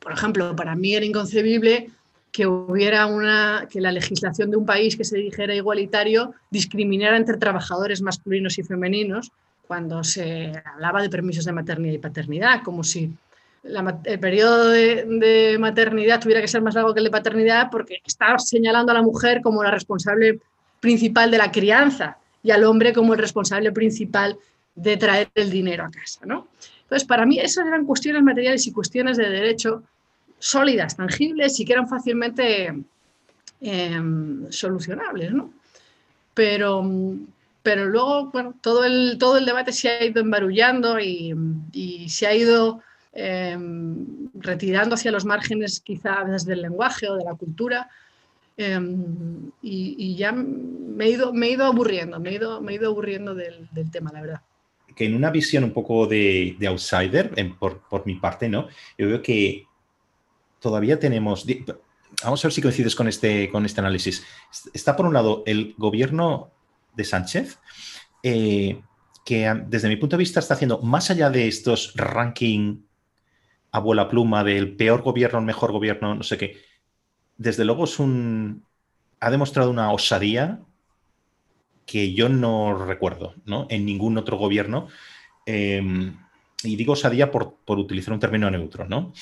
Por ejemplo, para mí era inconcebible que hubiera una, que la legislación de un país que se dijera igualitario discriminara entre trabajadores masculinos y femeninos cuando se hablaba de permisos de maternidad y paternidad, como si el periodo de, maternidad tuviera que ser más largo que el de paternidad porque está señalando a la mujer como la responsable principal de la crianza y al hombre como el responsable principal de traer el dinero a casa. ¿no? Entonces, para mí esas eran cuestiones materiales y cuestiones de derecho sólidas, tangibles y que eran fácilmente em, solucionables, ¿no? Pero, pero luego, bueno, todo el, todo el debate se ha ido embarullando y, se ha ido em, retirando hacia los márgenes quizá desde el lenguaje o de la cultura. Em, y, ya me he, ido, me he ido aburriendo, me he ido, me he ido aburriendo del tema, la verdad que en una visión un poco de, outsider, por, mi parte, ¿no? Yo veo que todavía tenemos, vamos a ver si coincides con este, con este análisis. Está por un lado el gobierno de Sánchez, eh, que desde mi punto de vista está haciendo, más allá de estos ranking abuela pluma del peor gobierno, el mejor gobierno, no sé qué, desde luego es un, ha demostrado una osadía que yo no recuerdo ¿no? en ningún otro gobierno. Em, y digo osadía por, por, utilizar un término neutro, ¿no?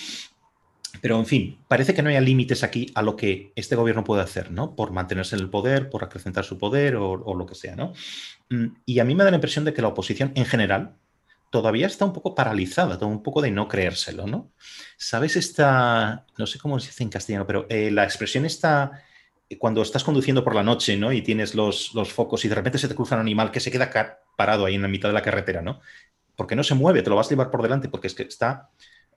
Pero, en fin, parece que no haya límites aquí a lo que este gobierno puede hacer, ¿no? Por mantenerse en el poder, por acrecentar su poder o, lo que sea, ¿no? Mm, y a mí me da la impresión de que la oposición en general todavía está un poco paralizada, todo un poco de no creérselo, ¿no? ¿Sabes esta, no sé cómo se dice en castellano, pero eh, la expresión está cuando estás conduciendo por la noche, ¿no? Y tienes los, los, focos y de repente se te cruza un animal que se queda parado ahí en la mitad de la carretera, ¿no? Porque no se mueve, te lo vas a llevar por delante porque es que está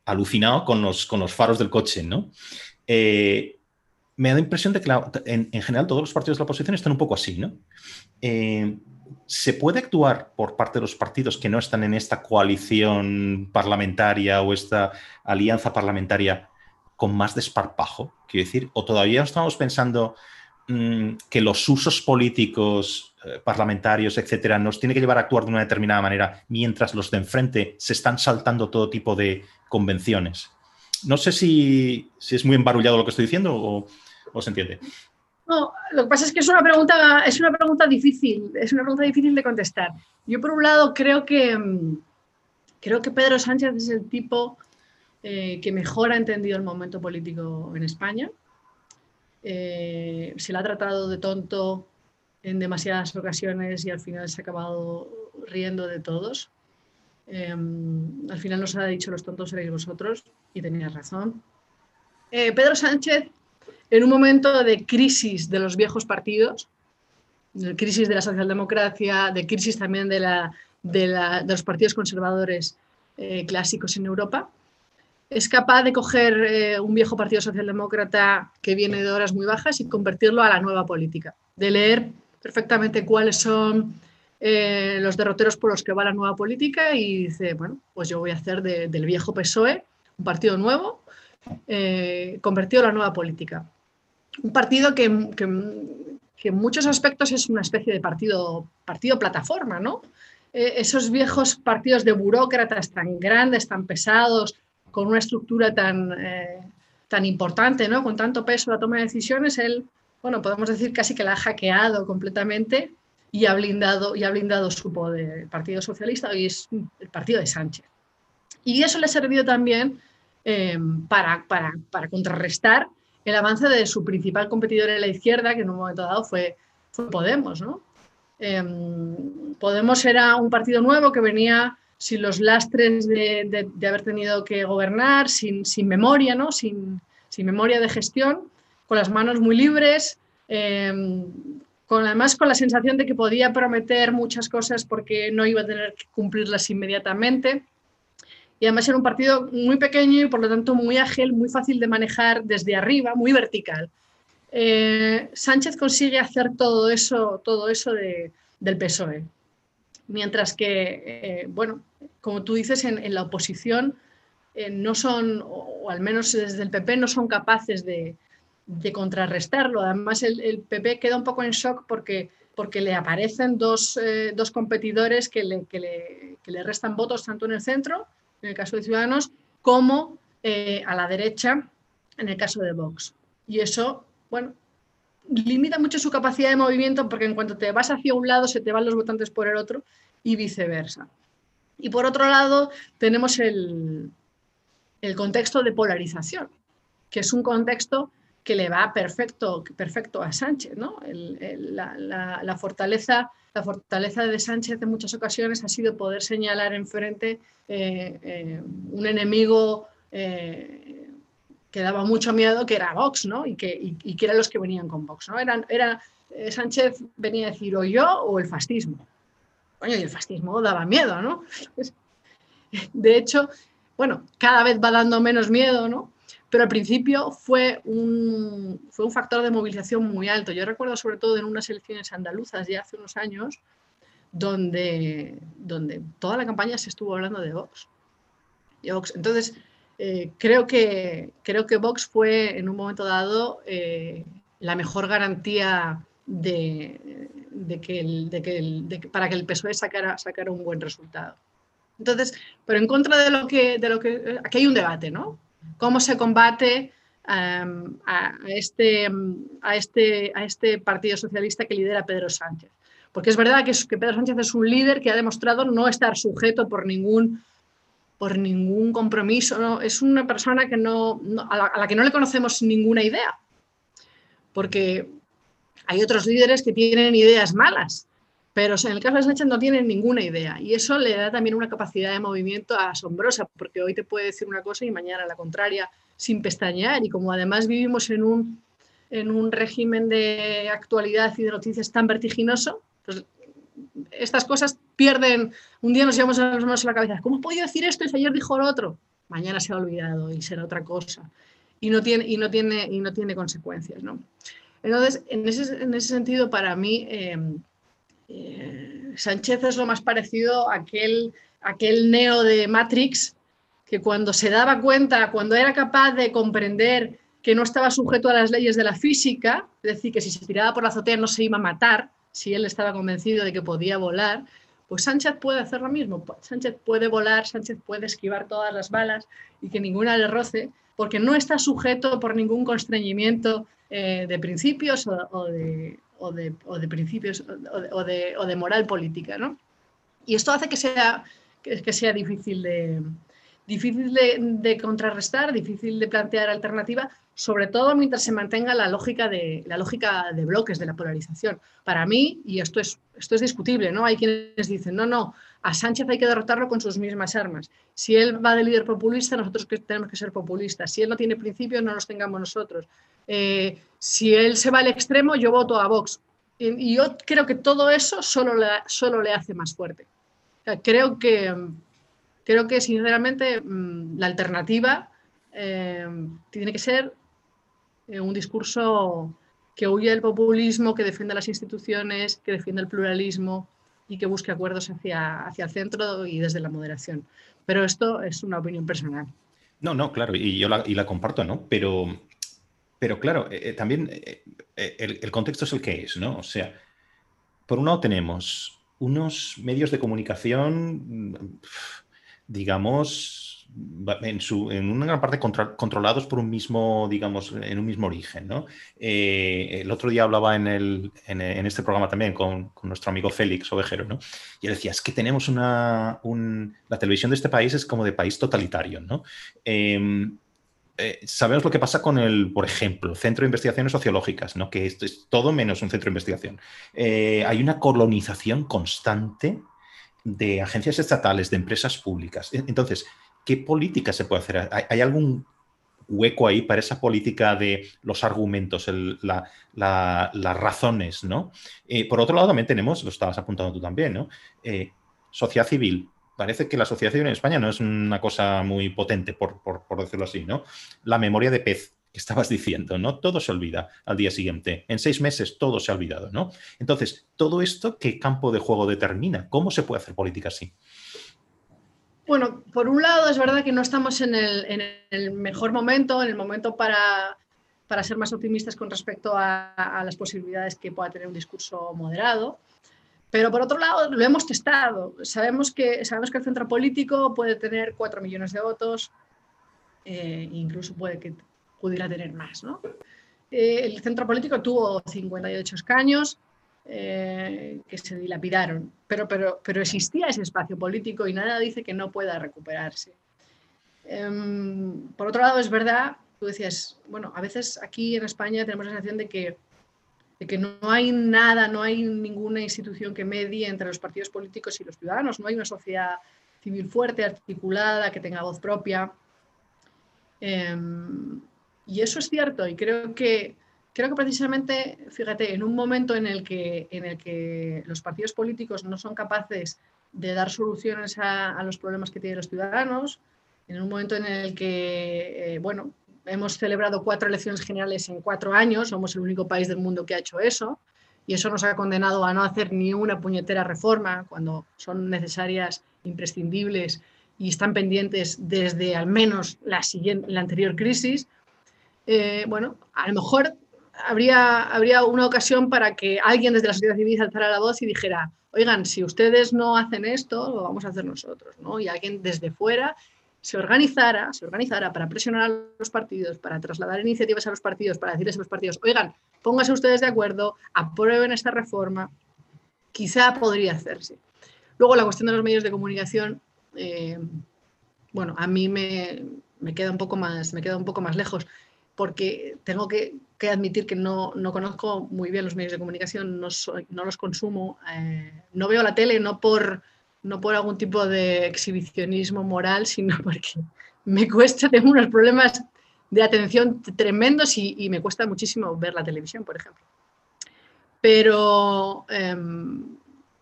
alucinado con los, con los faros del coche, ¿no? Eh, me da la impresión de que en, general todos los partidos de la oposición están un poco así, ¿no? Eh, ¿Se puede actuar por parte de los partidos que no están en esta coalición parlamentaria o esta alianza parlamentaria con más desparpajo? Quiero decir, o todavía estamos pensando mm, que los usos políticos, eh, parlamentarios, etcétera, nos tiene que llevar a actuar de una determinada manera, mientras los de enfrente se están saltando todo tipo de convenciones. No sé si, es muy embarullado lo que estoy diciendo o, se entiende. No, lo que pasa es que es una pregunta, es una pregunta difícil, es una pregunta difícil de contestar. Yo por un lado creo que mm, creo que Pedro Sánchez es el tipo eh, que mejor ha entendido el momento político en España. Eh, se le ha tratado de tonto en demasiadas ocasiones y al final se ha acabado riendo de todos. Em, al final nos ha dicho los tontos seréis vosotros y tenía razón. Eh, Pedro Sánchez, en un momento de crisis de los viejos partidos, de crisis de la socialdemocracia, de crisis también de, la, los partidos conservadores clásicos en Europa, es capaz de coger eh, un viejo partido socialdemócrata que viene de horas muy bajas y convertirlo a la nueva política, de leer perfectamente cuáles son eh, los derroteros por los que va la nueva política y dice, bueno, pues yo voy a hacer del viejo PSOE un partido nuevo, eh, convertido a la nueva política. Un partido que, en muchos aspectos es una especie de partido, partido plataforma, ¿no? Esos viejos partidos de burócratas tan grandes, tan pesados, con una estructura tan, tan importante, ¿no? Con tanto peso la toma de decisiones, él, bueno, podemos decir casi que la ha hackeado completamente y ha blindado, y ha blindado su poder. El Partido Socialista hoy es el partido de Sánchez. Y eso le ha servido también em, para, para, para, contrarrestar el avance de su principal competidor en la izquierda, que en un momento dado fue, fue Podemos. ¿no? Em, Podemos era un partido nuevo que venía sin los lastres de, de, haber tenido que gobernar, sin, sin memoria, ¿no? sin, sin, memoria de gestión, con las manos muy libres, eh, con, además con la sensación de que podía prometer muchas cosas porque no iba a tener que cumplirlas inmediatamente. Y además era un partido muy pequeño y por lo tanto muy ágil, muy fácil de manejar desde arriba, muy vertical. Eh, Sánchez consigue hacer todo eso, todo eso del PSOE. Mientras que, eh, bueno, como tú dices, en, la oposición eh, no son, o al menos desde el PP, no son capaces de, de contrarrestarlo. Además, el, PP queda un poco en shock porque, porque le aparecen dos, eh, competidores que le, le, restan votos tanto en el centro, en el caso de Ciudadanos, como a la derecha, en el caso de Vox. Y eso, bueno, limita mucho su capacidad de movimiento porque en cuanto te vas hacia un lado se te van los votantes por el otro y viceversa. Y por otro lado, tenemos el, el contexto de polarización, que es un contexto que le va perfecto, perfecto a Sánchez. ¿no? la, fortaleza, la fortaleza de Sánchez en muchas ocasiones ha sido poder señalar enfrente eh, eh, un enemigo eh, que daba mucho miedo, que era Vox, ¿no? y, que, y, que eran los que venían con Vox. ¿no? Eran, era, Sánchez venía a decir o yo o el fascismo. Coño, y el fascismo daba miedo, ¿no? De hecho, bueno, cada vez va dando menos miedo, ¿no? pero al principio fue un, fue un factor de movilización muy alto. Yo recuerdo sobre todo en unas elecciones andaluzas ya hace unos años, donde, donde toda la campaña se estuvo hablando de Vox. Entonces, eh, creo, que, creo que Vox fue en un momento dado eh, la mejor garantía de, que el, de que para que el PSOE sacara, sacara un buen resultado. Entonces, pero en contra de lo que, de lo que aquí hay un debate, ¿no? ¿Cómo se combate em, a, este, a, este, a este Partido Socialista que lidera Pedro Sánchez? Porque es verdad que, que Pedro Sánchez es un líder que ha demostrado no estar sujeto por ningún por ningún compromiso, es una persona que no, a, la, que no le conocemos ninguna idea, porque hay otros líderes que tienen ideas malas, pero en el caso de Sánchez no tienen ninguna idea. Y eso le da también una capacidad de movimiento asombrosa, porque hoy te puede decir una cosa y mañana la contraria sin pestañear. Y como además vivimos en un, en un régimen de actualidad y de noticias tan vertiginoso, pues estas cosas pierden, un día nos llevamos las manos a la cabeza, ¿cómo podido decir esto y ayer dijo lo otro? Mañana se ha olvidado y será otra cosa. Y no tiene, y no tiene, y no tiene consecuencias. ¿no? Entonces, en ese, en ese sentido, para mí, em, eh, Sánchez es lo más parecido a aquel, aquel neo de Matrix que cuando se daba cuenta, cuando era capaz de comprender que no estaba sujeto a las leyes de la física, es decir, que si se tiraba por la azotea no se iba a matar, si él estaba convencido de que podía volar, pues Sánchez puede hacer lo mismo. Sánchez puede volar, Sánchez puede esquivar todas las balas y que ninguna le roce, porque no está sujeto por ningún constreñimiento eh, de principios o, de, de, principios o de, moral política. ¿no? Y esto hace que sea, que sea difícil de, difícil de, contrarrestar, difícil de plantear alternativa, sobre todo mientras se mantenga la lógica de, la lógica de bloques, de la polarización. Para mí, y esto es, esto es discutible, ¿no? Hay quienes dicen, no, no, a Sánchez hay que derrotarlo con sus mismas armas. Si él va de líder populista, nosotros tenemos que ser populistas. Si él no tiene principios, no los tengamos nosotros. Eh, si él se va al extremo, yo voto a Vox. Y, yo creo que todo eso solo le, solo le hace más fuerte. creo que creo que sinceramente mm, la alternativa eh, tiene que ser eh, un discurso que huye del populismo, que defienda las instituciones, que defienda el pluralismo y que busque acuerdos hacia, hacia el centro y desde la moderación. Pero esto es una opinión personal. No, no, claro, y yo la, y la comparto, ¿no? Pero, pero claro, eh, también el, el, contexto es el que es, ¿no? O sea, por un lado tenemos unos medios de comunicación digamos, en, una gran parte controlados por un mismo, digamos, en un mismo origen. ¿no? Eh, el otro día hablaba en, el, en, este programa también con, nuestro amigo Félix Ovejero, ¿no? y él decía, es que tenemos una, un, la televisión de este país es como de país totalitario. ¿no? Em, eh, sabemos lo que pasa con el, por ejemplo, Centro de Investigaciones Sociológicas, ¿no? que esto es todo menos un centro de investigación. Eh, hay una colonización constante de agencias estatales, de empresas públicas. Entonces, ¿qué política se puede hacer? ¿Hay, algún hueco ahí para esa política de los argumentos, las razones, ¿no? Eh, por otro lado, también tenemos, lo estabas apuntando tú también, ¿no? Eh, sociedad civil. Parece que la sociedad civil en España no es una cosa muy potente, por, por decirlo así, ¿no? La memoria de pez estabas diciendo, ¿no? Todo se olvida al día siguiente. En seis meses todo se ha olvidado, ¿no? Entonces, todo esto, ¿qué campo de juego determina? ¿Cómo se puede hacer política así? Bueno, por un lado es verdad que no estamos en el, mejor momento, en el momento para, para, ser más optimistas con respecto a, las posibilidades que pueda tener un discurso moderado. Pero por otro lado, lo hemos testado. Sabemos que, sabemos que el centro político puede tener cuatro millones de votos, eh, incluso puede que pudiera tener más. ¿no? Eh, el centro político tuvo 58 escaños eh, que se dilapidaron, pero, pero, pero existía ese espacio político y nada dice que no pueda recuperarse. Em, por otro lado, es verdad, tú decías, bueno, a veces aquí en España tenemos la sensación de que, de que no hay nada, no hay ninguna institución que medie entre los partidos políticos y los ciudadanos, no hay una sociedad civil fuerte, articulada, que tenga voz propia. Em, y eso es cierto y creo que, creo que precisamente, fíjate, en un momento en el, que, en el que los partidos políticos no son capaces de dar soluciones a, los problemas que tienen los ciudadanos, en un momento en el que, eh, bueno, hemos celebrado cuatro elecciones generales en cuatro años, somos el único país del mundo que ha hecho eso, y eso nos ha condenado a no hacer ni una puñetera reforma cuando son necesarias, imprescindibles y están pendientes desde al menos la, siguiente, la anterior crisis, eh, bueno, a lo mejor habría, habría una ocasión para que alguien desde la sociedad civil alzara la voz y dijera, oigan, si ustedes no hacen esto, lo vamos a hacer nosotros, ¿no? Y alguien desde fuera se organizara, se organizara para presionar a los partidos, para trasladar iniciativas a los partidos, para decirles a los partidos, oigan, pónganse ustedes de acuerdo, aprueben esta reforma, quizá podría hacerse. Luego la cuestión de los medios de comunicación, eh, bueno, a mí me, queda un poco más, me queda un poco más lejos porque tengo que, admitir que no, conozco muy bien los medios de comunicación, no, no los consumo, eh, no veo la tele no por, no por algún tipo de exhibicionismo moral, sino porque me cuesta, tengo unos problemas de atención tremendos y, me cuesta muchísimo ver la televisión, por ejemplo. Pero, em,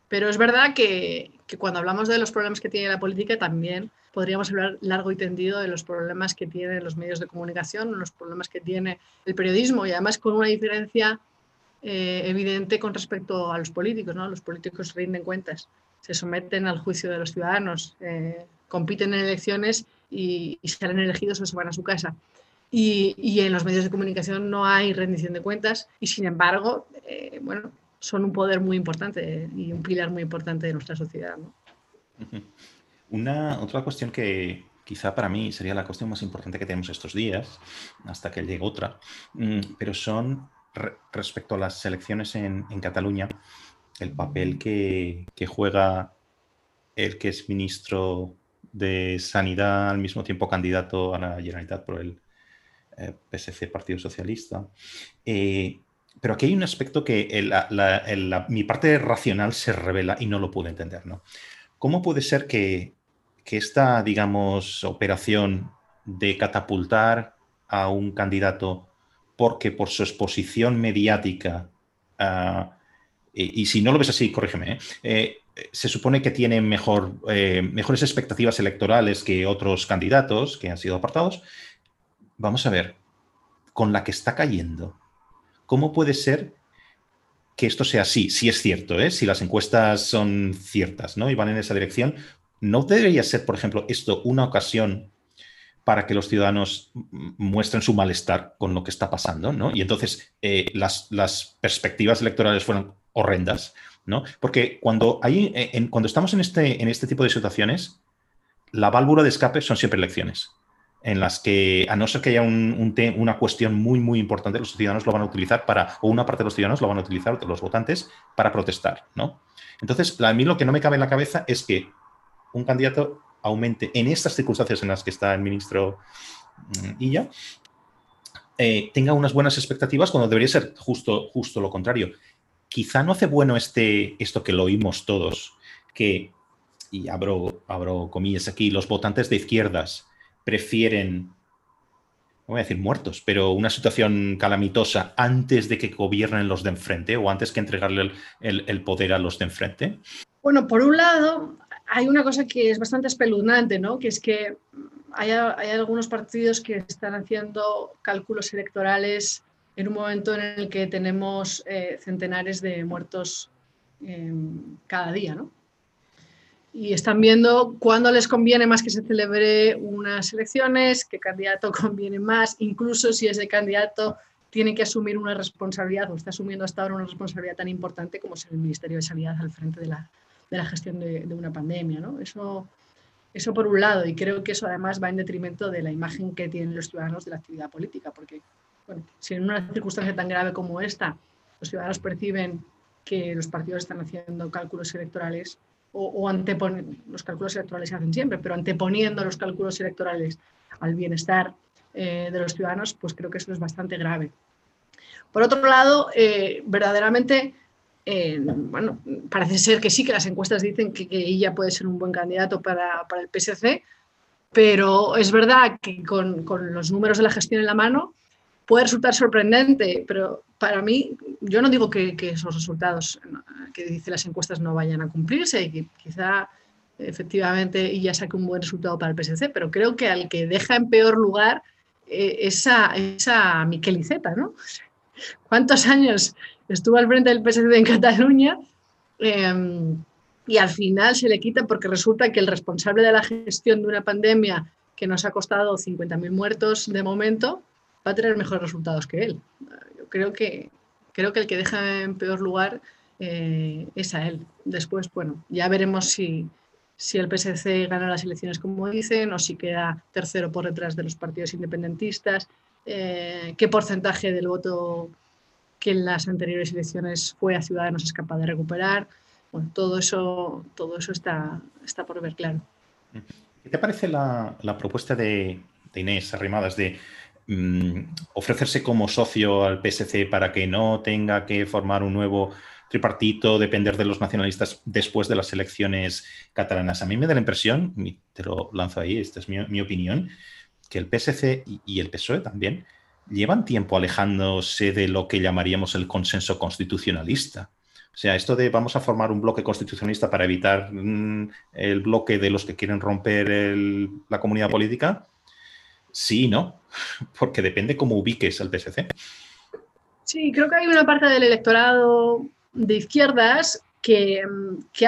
pero es verdad que, que cuando hablamos de los problemas que tiene la política también podríamos hablar largo y tendido de los problemas que tienen los medios de comunicación, los problemas que tiene el periodismo y además con una diferencia eh, evidente con respecto a los políticos. Los políticos rinden cuentas, se someten al juicio de los ciudadanos, eh, compiten en elecciones y, salen elegidos o se van a su casa. Y, en los medios de comunicación no hay rendición de cuentas y sin embargo, eh, bueno, son un poder muy importante y un pilar muy importante de nuestra sociedad. Una otra cuestión que quizá para mí sería la cuestión más importante que tenemos estos días, hasta que llegue otra, mm, pero son respecto a las elecciones en, Cataluña, el papel que, juega el que es ministro de Sanidad, al mismo tiempo candidato a la Generalitat por el eh, PSC, Partido Socialista. Eh, pero aquí hay un aspecto que mi parte racional se revela y no lo puedo entender. ¿no? ¿Cómo puede ser que esta, digamos, operación de catapultar a un candidato porque por su exposición mediática, ah, y, si no lo ves así, corrígeme, ¿eh? Eh, se supone que tiene mejor, eh, mejores expectativas electorales que otros candidatos que han sido apartados, vamos a ver, con la que está cayendo, ¿cómo puede ser que esto sea así? Si es cierto, si las encuestas son ciertas ¿no? y van en esa dirección, ¿No debería ser, por ejemplo, esto una ocasión para que los ciudadanos muestren su malestar con lo que está pasando, ¿no? Y entonces eh, las, perspectivas electorales fueron horrendas, ¿no? Porque cuando, hay, eh, cuando estamos en este, en este tipo de situaciones, la válvula de escape son siempre elecciones, en las que, a no ser que haya una cuestión muy, muy importante, los ciudadanos lo van a utilizar para, o una parte de los ciudadanos lo van a utilizar, los votantes, para protestar, ¿no? Entonces, a mí lo que no me cabe en la cabeza es que un candidato aumente en estas circunstancias en las que está el ministro mm, Illa, eh, tenga unas buenas expectativas cuando debería ser justo, justo lo contrario. Quizá no hace bueno este, esto que lo oímos todos, que, y abro, abro comillas aquí, los votantes de izquierdas prefieren, no voy a decir muertos, pero una situación calamitosa antes de que gobiernen los de enfrente o antes que entregarle el poder a los de enfrente. Bueno, por un lado, hay una cosa que es bastante espeluznante, ¿no? que es que hay, algunos partidos que están haciendo cálculos electorales en un momento en el que tenemos eh, centenares de muertos em, cada día. ¿no? Y están viendo cuándo les conviene más que se celebre unas elecciones, qué candidato conviene más, incluso si ese candidato tiene que asumir una responsabilidad o está asumiendo hasta ahora una responsabilidad tan importante como ser el Ministerio de Sanidad al frente de la, de la gestión de, una pandemia. ¿no? Eso, eso por un lado, y creo que eso además va en detrimento de la imagen que tienen los ciudadanos de la actividad política, porque bueno, si en una circunstancia tan grave como esta los ciudadanos perciben que los partidos están haciendo cálculos electorales o, anteponen, los cálculos electorales se hacen siempre, pero anteponiendo los cálculos electorales al bienestar eh, de los ciudadanos, pues creo que eso es bastante grave. Por otro lado, eh, verdaderamente bueno, parece ser que sí, que las encuestas dicen que, ella puede ser un buen candidato para, el PSC, pero es verdad que con, los números de la gestión en la mano puede resultar sorprendente, pero para mí, yo no digo que, esos resultados que dicen las encuestas no vayan a cumplirse y que quizá efectivamente ella saque un buen resultado para el PSC, pero creo que al que deja en peor lugar eh, esa, esa Miqueliceta, ¿no? ¿Cuántos años estuvo al frente del PSC en Cataluña, em, y al final se le quita porque resulta que el responsable de la gestión de una pandemia que nos ha costado 50.000 muertos de momento va a tener mejores resultados que él. Yo creo que, creo que el que deja en peor lugar eh, es a él. Después, bueno, ya veremos si, si el PSC gana las elecciones como dicen o si queda tercero por detrás de los partidos independentistas, eh, qué porcentaje del voto que en las anteriores elecciones fue a Ciudadanos es capaz de recuperar. Bueno, todo eso, todo eso está, está por ver claro. ¿Qué te parece la, propuesta de, Inés Arrimadas de ofrecerse como socio al PSC para que no tenga que formar un nuevo tripartito, depender de los nacionalistas después de las elecciones catalanas? A mí me da la impresión, y te lo lanzo ahí, esta es mi, opinión, que el PSC y el PSOE también llevan tiempo alejándose de lo que llamaríamos el consenso constitucionalista. O sea, esto de vamos a formar un bloque constitucionalista para evitar mm, el bloque de los que quieren romper la comunidad política, sí, ¿no? Porque depende cómo ubiques al PSC. Sí, creo que hay una parte del electorado de izquierdas que,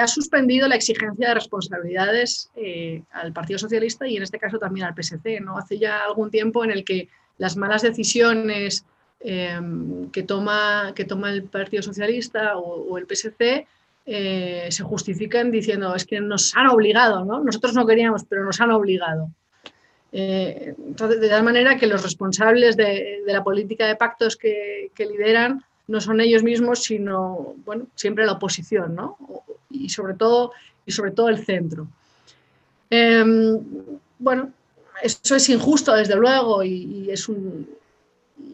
ha suspendido la exigencia de responsabilidades eh, al Partido Socialista y en este caso también al PSC. ¿no? Hace ya algún tiempo en el que las malas decisiones Em, que, toma, que toma el Partido Socialista o, el PSC eh, se justifican diciendo es que nos han obligado, ¿no? Nosotros no queríamos, pero nos han obligado. Eh, entonces, de tal manera que los responsables de, la política de pactos que, lideran no son ellos mismos, sino bueno, siempre la oposición, ¿no? Y sobre todo, y sobre todo el centro. Em, bueno, eso es injusto, desde luego, y es un,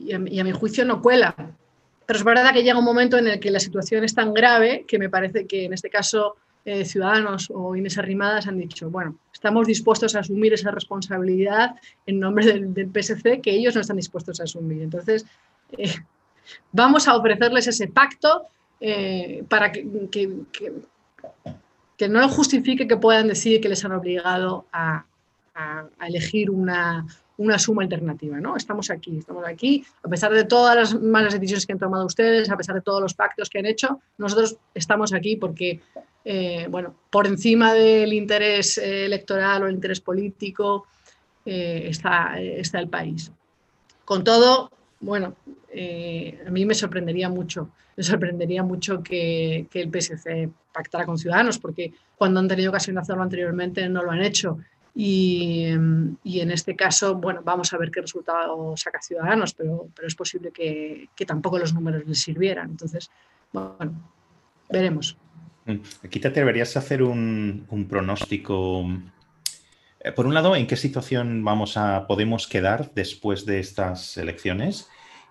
y a, mi juicio no cuela. Pero es verdad que llega un momento en el que la situación es tan grave que me parece que en este caso eh, Ciudadanos o Inés Arrimadas han dicho, bueno, estamos dispuestos a asumir esa responsabilidad en nombre del, PSC que ellos no están dispuestos a asumir. Entonces, eh, vamos a ofrecerles ese pacto eh, para que, que, que, no justifique que puedan decir que les han obligado a elegir una, una suma alternativa, ¿no? Estamos aquí, estamos aquí, a pesar de todas las malas decisiones que han tomado ustedes, a pesar de todos los pactos que han hecho, nosotros estamos aquí porque, eh, bueno, por encima del interés eh, electoral o el interés político eh, está, está el país. Con todo, bueno, a mí me sorprendería mucho, me sorprendería mucho que, que el PSC pactara con Ciudadanos, porque cuando han tenido ocasión de hacerlo anteriormente no lo han hecho. Y, en este caso, bueno, vamos a ver qué resultado saca Ciudadanos, pero, pero es posible que, tampoco los números les sirvieran. Entonces, bueno, veremos. Mm, aquí te atreverías a hacer un, pronóstico. Eh, por un lado, ¿en qué situación vamos a, podemos quedar después de estas elecciones?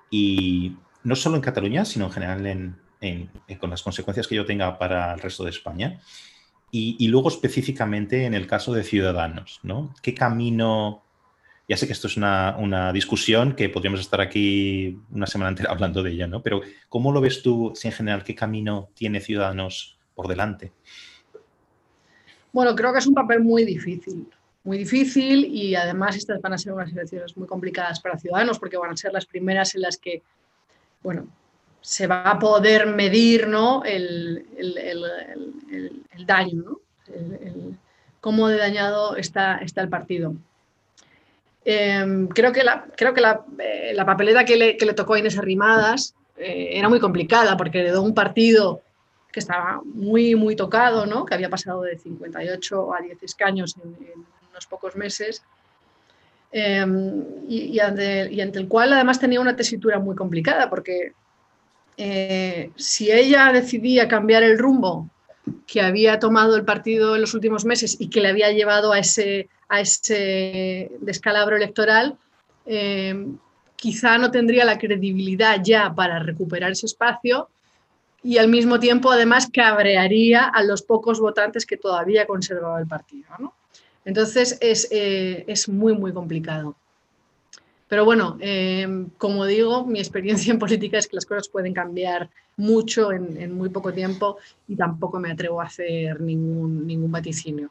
Y no solo en Cataluña, sino en general con las consecuencias que yo tenga para el resto de España. Y, luego específicamente en el caso de Ciudadanos, ¿no? ¿Qué camino... Ya sé que esto es una, discusión que podríamos estar aquí una semana entera hablando de ella, ¿no? Pero ¿cómo lo ves tú, si en general, qué camino tiene Ciudadanos por delante? Bueno, creo que es un papel muy difícil, muy difícil y además estas van a ser unas elecciones muy complicadas para Ciudadanos porque van a ser las primeras en las que, bueno, se va a poder medir ¿no? el, daño, ¿no? cómo de dañado está, está el partido. Em, creo que, la, creo que la, eh, papeleta que le, tocó a Inés Arrimadas eh, era muy complicada porque heredó un partido que estaba muy, muy tocado, ¿no? que había pasado de 58 a 10 escaños en, unos pocos meses. Em, y, ante, el cual además tenía una tesitura muy complicada, porque eh, si ella decidía cambiar el rumbo que había tomado el partido en los últimos meses y que le había llevado a ese, a ese descalabro electoral, eh, quizá no tendría la credibilidad ya para recuperar ese espacio y al mismo tiempo además cabrearía a los pocos votantes que todavía conservaba el partido. Entonces es, eh, es muy, muy complicado. Pero bueno, eh, como digo, mi experiencia en política es que las cosas pueden cambiar mucho en, muy poco tiempo y tampoco me atrevo a hacer ningún, ningún vaticinio.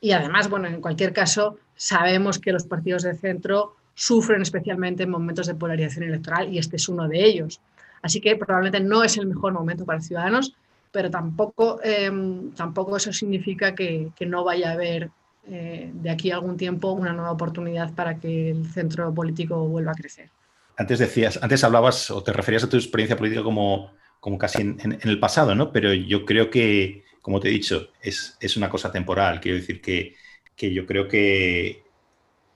Y además, bueno, en cualquier caso, sabemos que los partidos de centro sufren especialmente en momentos de polarización electoral y este es uno de ellos. Así que probablemente no es el mejor momento para Ciudadanos, pero tampoco, em, tampoco eso significa que, no vaya a haber eh, de aquí a algún tiempo una nueva oportunidad para que el centro político vuelva a crecer. Antes decías, antes hablabas o te referías a tu experiencia política como, como casi en, el pasado, ¿no? Pero yo creo que, como te he dicho, es, es una cosa temporal. Quiero decir que, que yo creo que,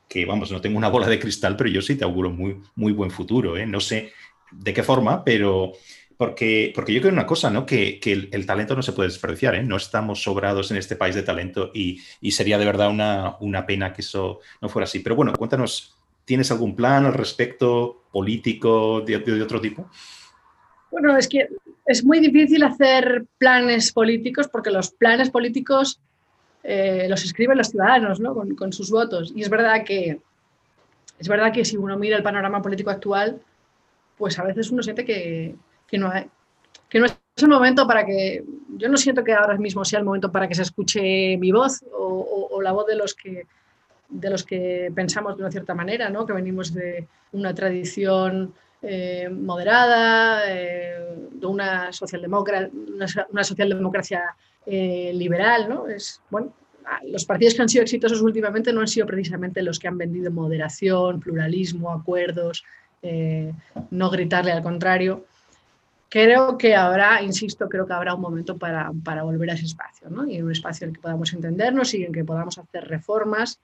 que, vamos, no tengo una bola de cristal, pero yo sí te auguro muy, muy buen futuro. ¿eh? No sé de qué forma, pero porque, porque yo creo una cosa, ¿no? Que, el, talento no se puede desperdiciar, ¿eh? No estamos sobrados en este país de talento y, sería de verdad una, una, pena que eso no fuera así. Pero bueno, cuéntanos, ¿tienes algún plan al respecto político de, otro tipo? Bueno, es que es muy difícil hacer planes políticos porque los planes políticos eh, los escriben los ciudadanos ¿no? con, sus votos. Y es verdad que es verdad que si uno mira el panorama político actual, pues a veces uno siente que, no, que no es el momento para que, yo no siento que ahora mismo sea el momento para que se escuche mi voz o, la voz de los que de los que pensamos de una cierta manera, ¿no? que venimos de una tradición eh, moderada, eh, de una, socialdemocracia, una socialdemocracia eh, liberal, ¿no? Es, bueno, los partidos que han sido exitosos últimamente no han sido precisamente los que han vendido moderación, pluralismo, acuerdos, eh, no gritarle al contrario. Creo que habrá, insisto, creo que habrá un momento para, para volver a ese espacio, ¿no? Y un espacio en el que podamos entendernos y en que podamos hacer reformas,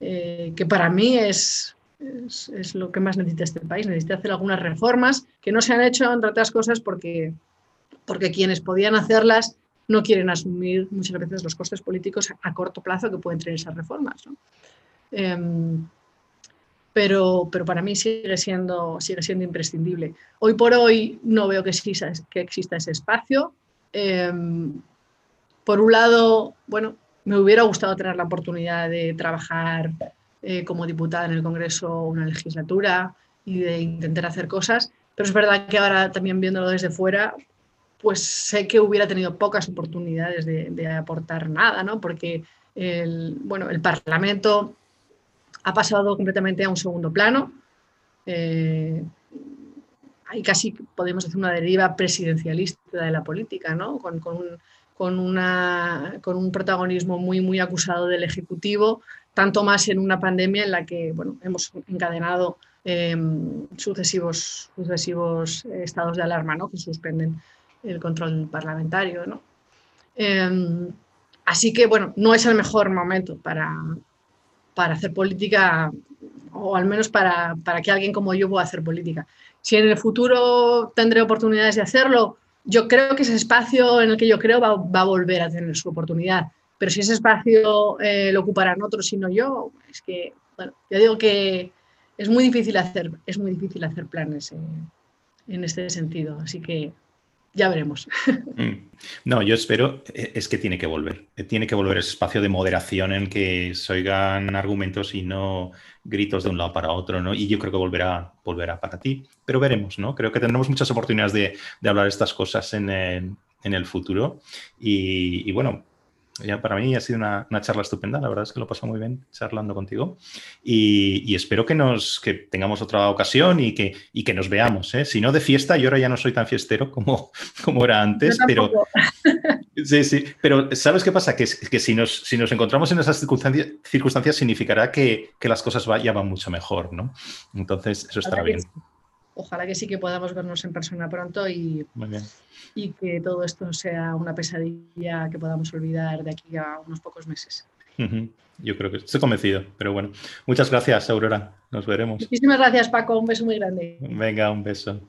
eh, que para mí es, es, lo que más necesita este país. Necesita hacer algunas reformas que no se han hecho, entre otras cosas, porque, porque quienes podían hacerlas no quieren asumir muchas veces los costes políticos a corto plazo que pueden tener esas reformas. Em, pero, pero para mí sigue siendo, sigue siendo imprescindible. Hoy por hoy no veo que exista, que exista ese espacio. Em, por un lado, bueno, me hubiera gustado tener la oportunidad de trabajar eh, como diputada en el Congreso una legislatura y de intentar hacer cosas, pero es verdad que ahora también viéndolo desde fuera, pues sé que hubiera tenido pocas oportunidades de, aportar nada, ¿no? Porque el, bueno, el Parlamento ha pasado completamente a un segundo plano. Eh, hay casi, podemos decir, una deriva presidencialista de la política, ¿no? Con, un protagonismo muy, muy acusado del Ejecutivo, tanto más en una pandemia en la que bueno, hemos encadenado em, sucesivos, sucesivos estados de alarma ¿no? que suspenden el control parlamentario. ¿no? Em, así que, bueno, no es el mejor momento para, para hacer política, o al menos para, para, que alguien como yo pueda hacer política. Si en el futuro tendré oportunidades de hacerlo, yo creo que ese espacio en el que yo creo va, va a volver a tener su oportunidad. Pero si ese espacio eh, lo ocuparán otros sino yo, es que, bueno, yo digo que es muy difícil hacer, es muy difícil hacer planes en este sentido. Así que ya veremos. Mm. No, yo espero, eh, es que tiene que volver. Eh, tiene que volver ese espacio de moderación en que se oigan argumentos y no gritos de un lado para otro, ¿no? Y yo creo que volverá, volverá para ti. Pero veremos, ¿no? Creo que tendremos muchas oportunidades de, hablar estas cosas en el, futuro. y, bueno, ya para mí ha sido una, charla estupenda, la verdad es que lo paso muy bien charlando contigo y, espero que, nos, que tengamos otra ocasión y que, y que nos veamos. ¿eh? Si no de fiesta, yo ahora ya no soy tan fiestero como, como era antes, pero... Sí, sí, pero ¿sabes qué pasa? Que, que si, nos, si nos encontramos en esas circunstancias, circunstancias significará que, que las cosas ya van mucho mejor, ¿no? Entonces, eso estará bien ojalá que sí que podamos vernos en persona pronto y, y que todo esto sea una pesadilla que podamos olvidar de aquí a unos pocos meses. Yo creo que estoy convencido, pero bueno. Muchas gracias, Aurora. Nos veremos. Muchísimas gracias, Paco. Un beso muy grande. Venga, un beso.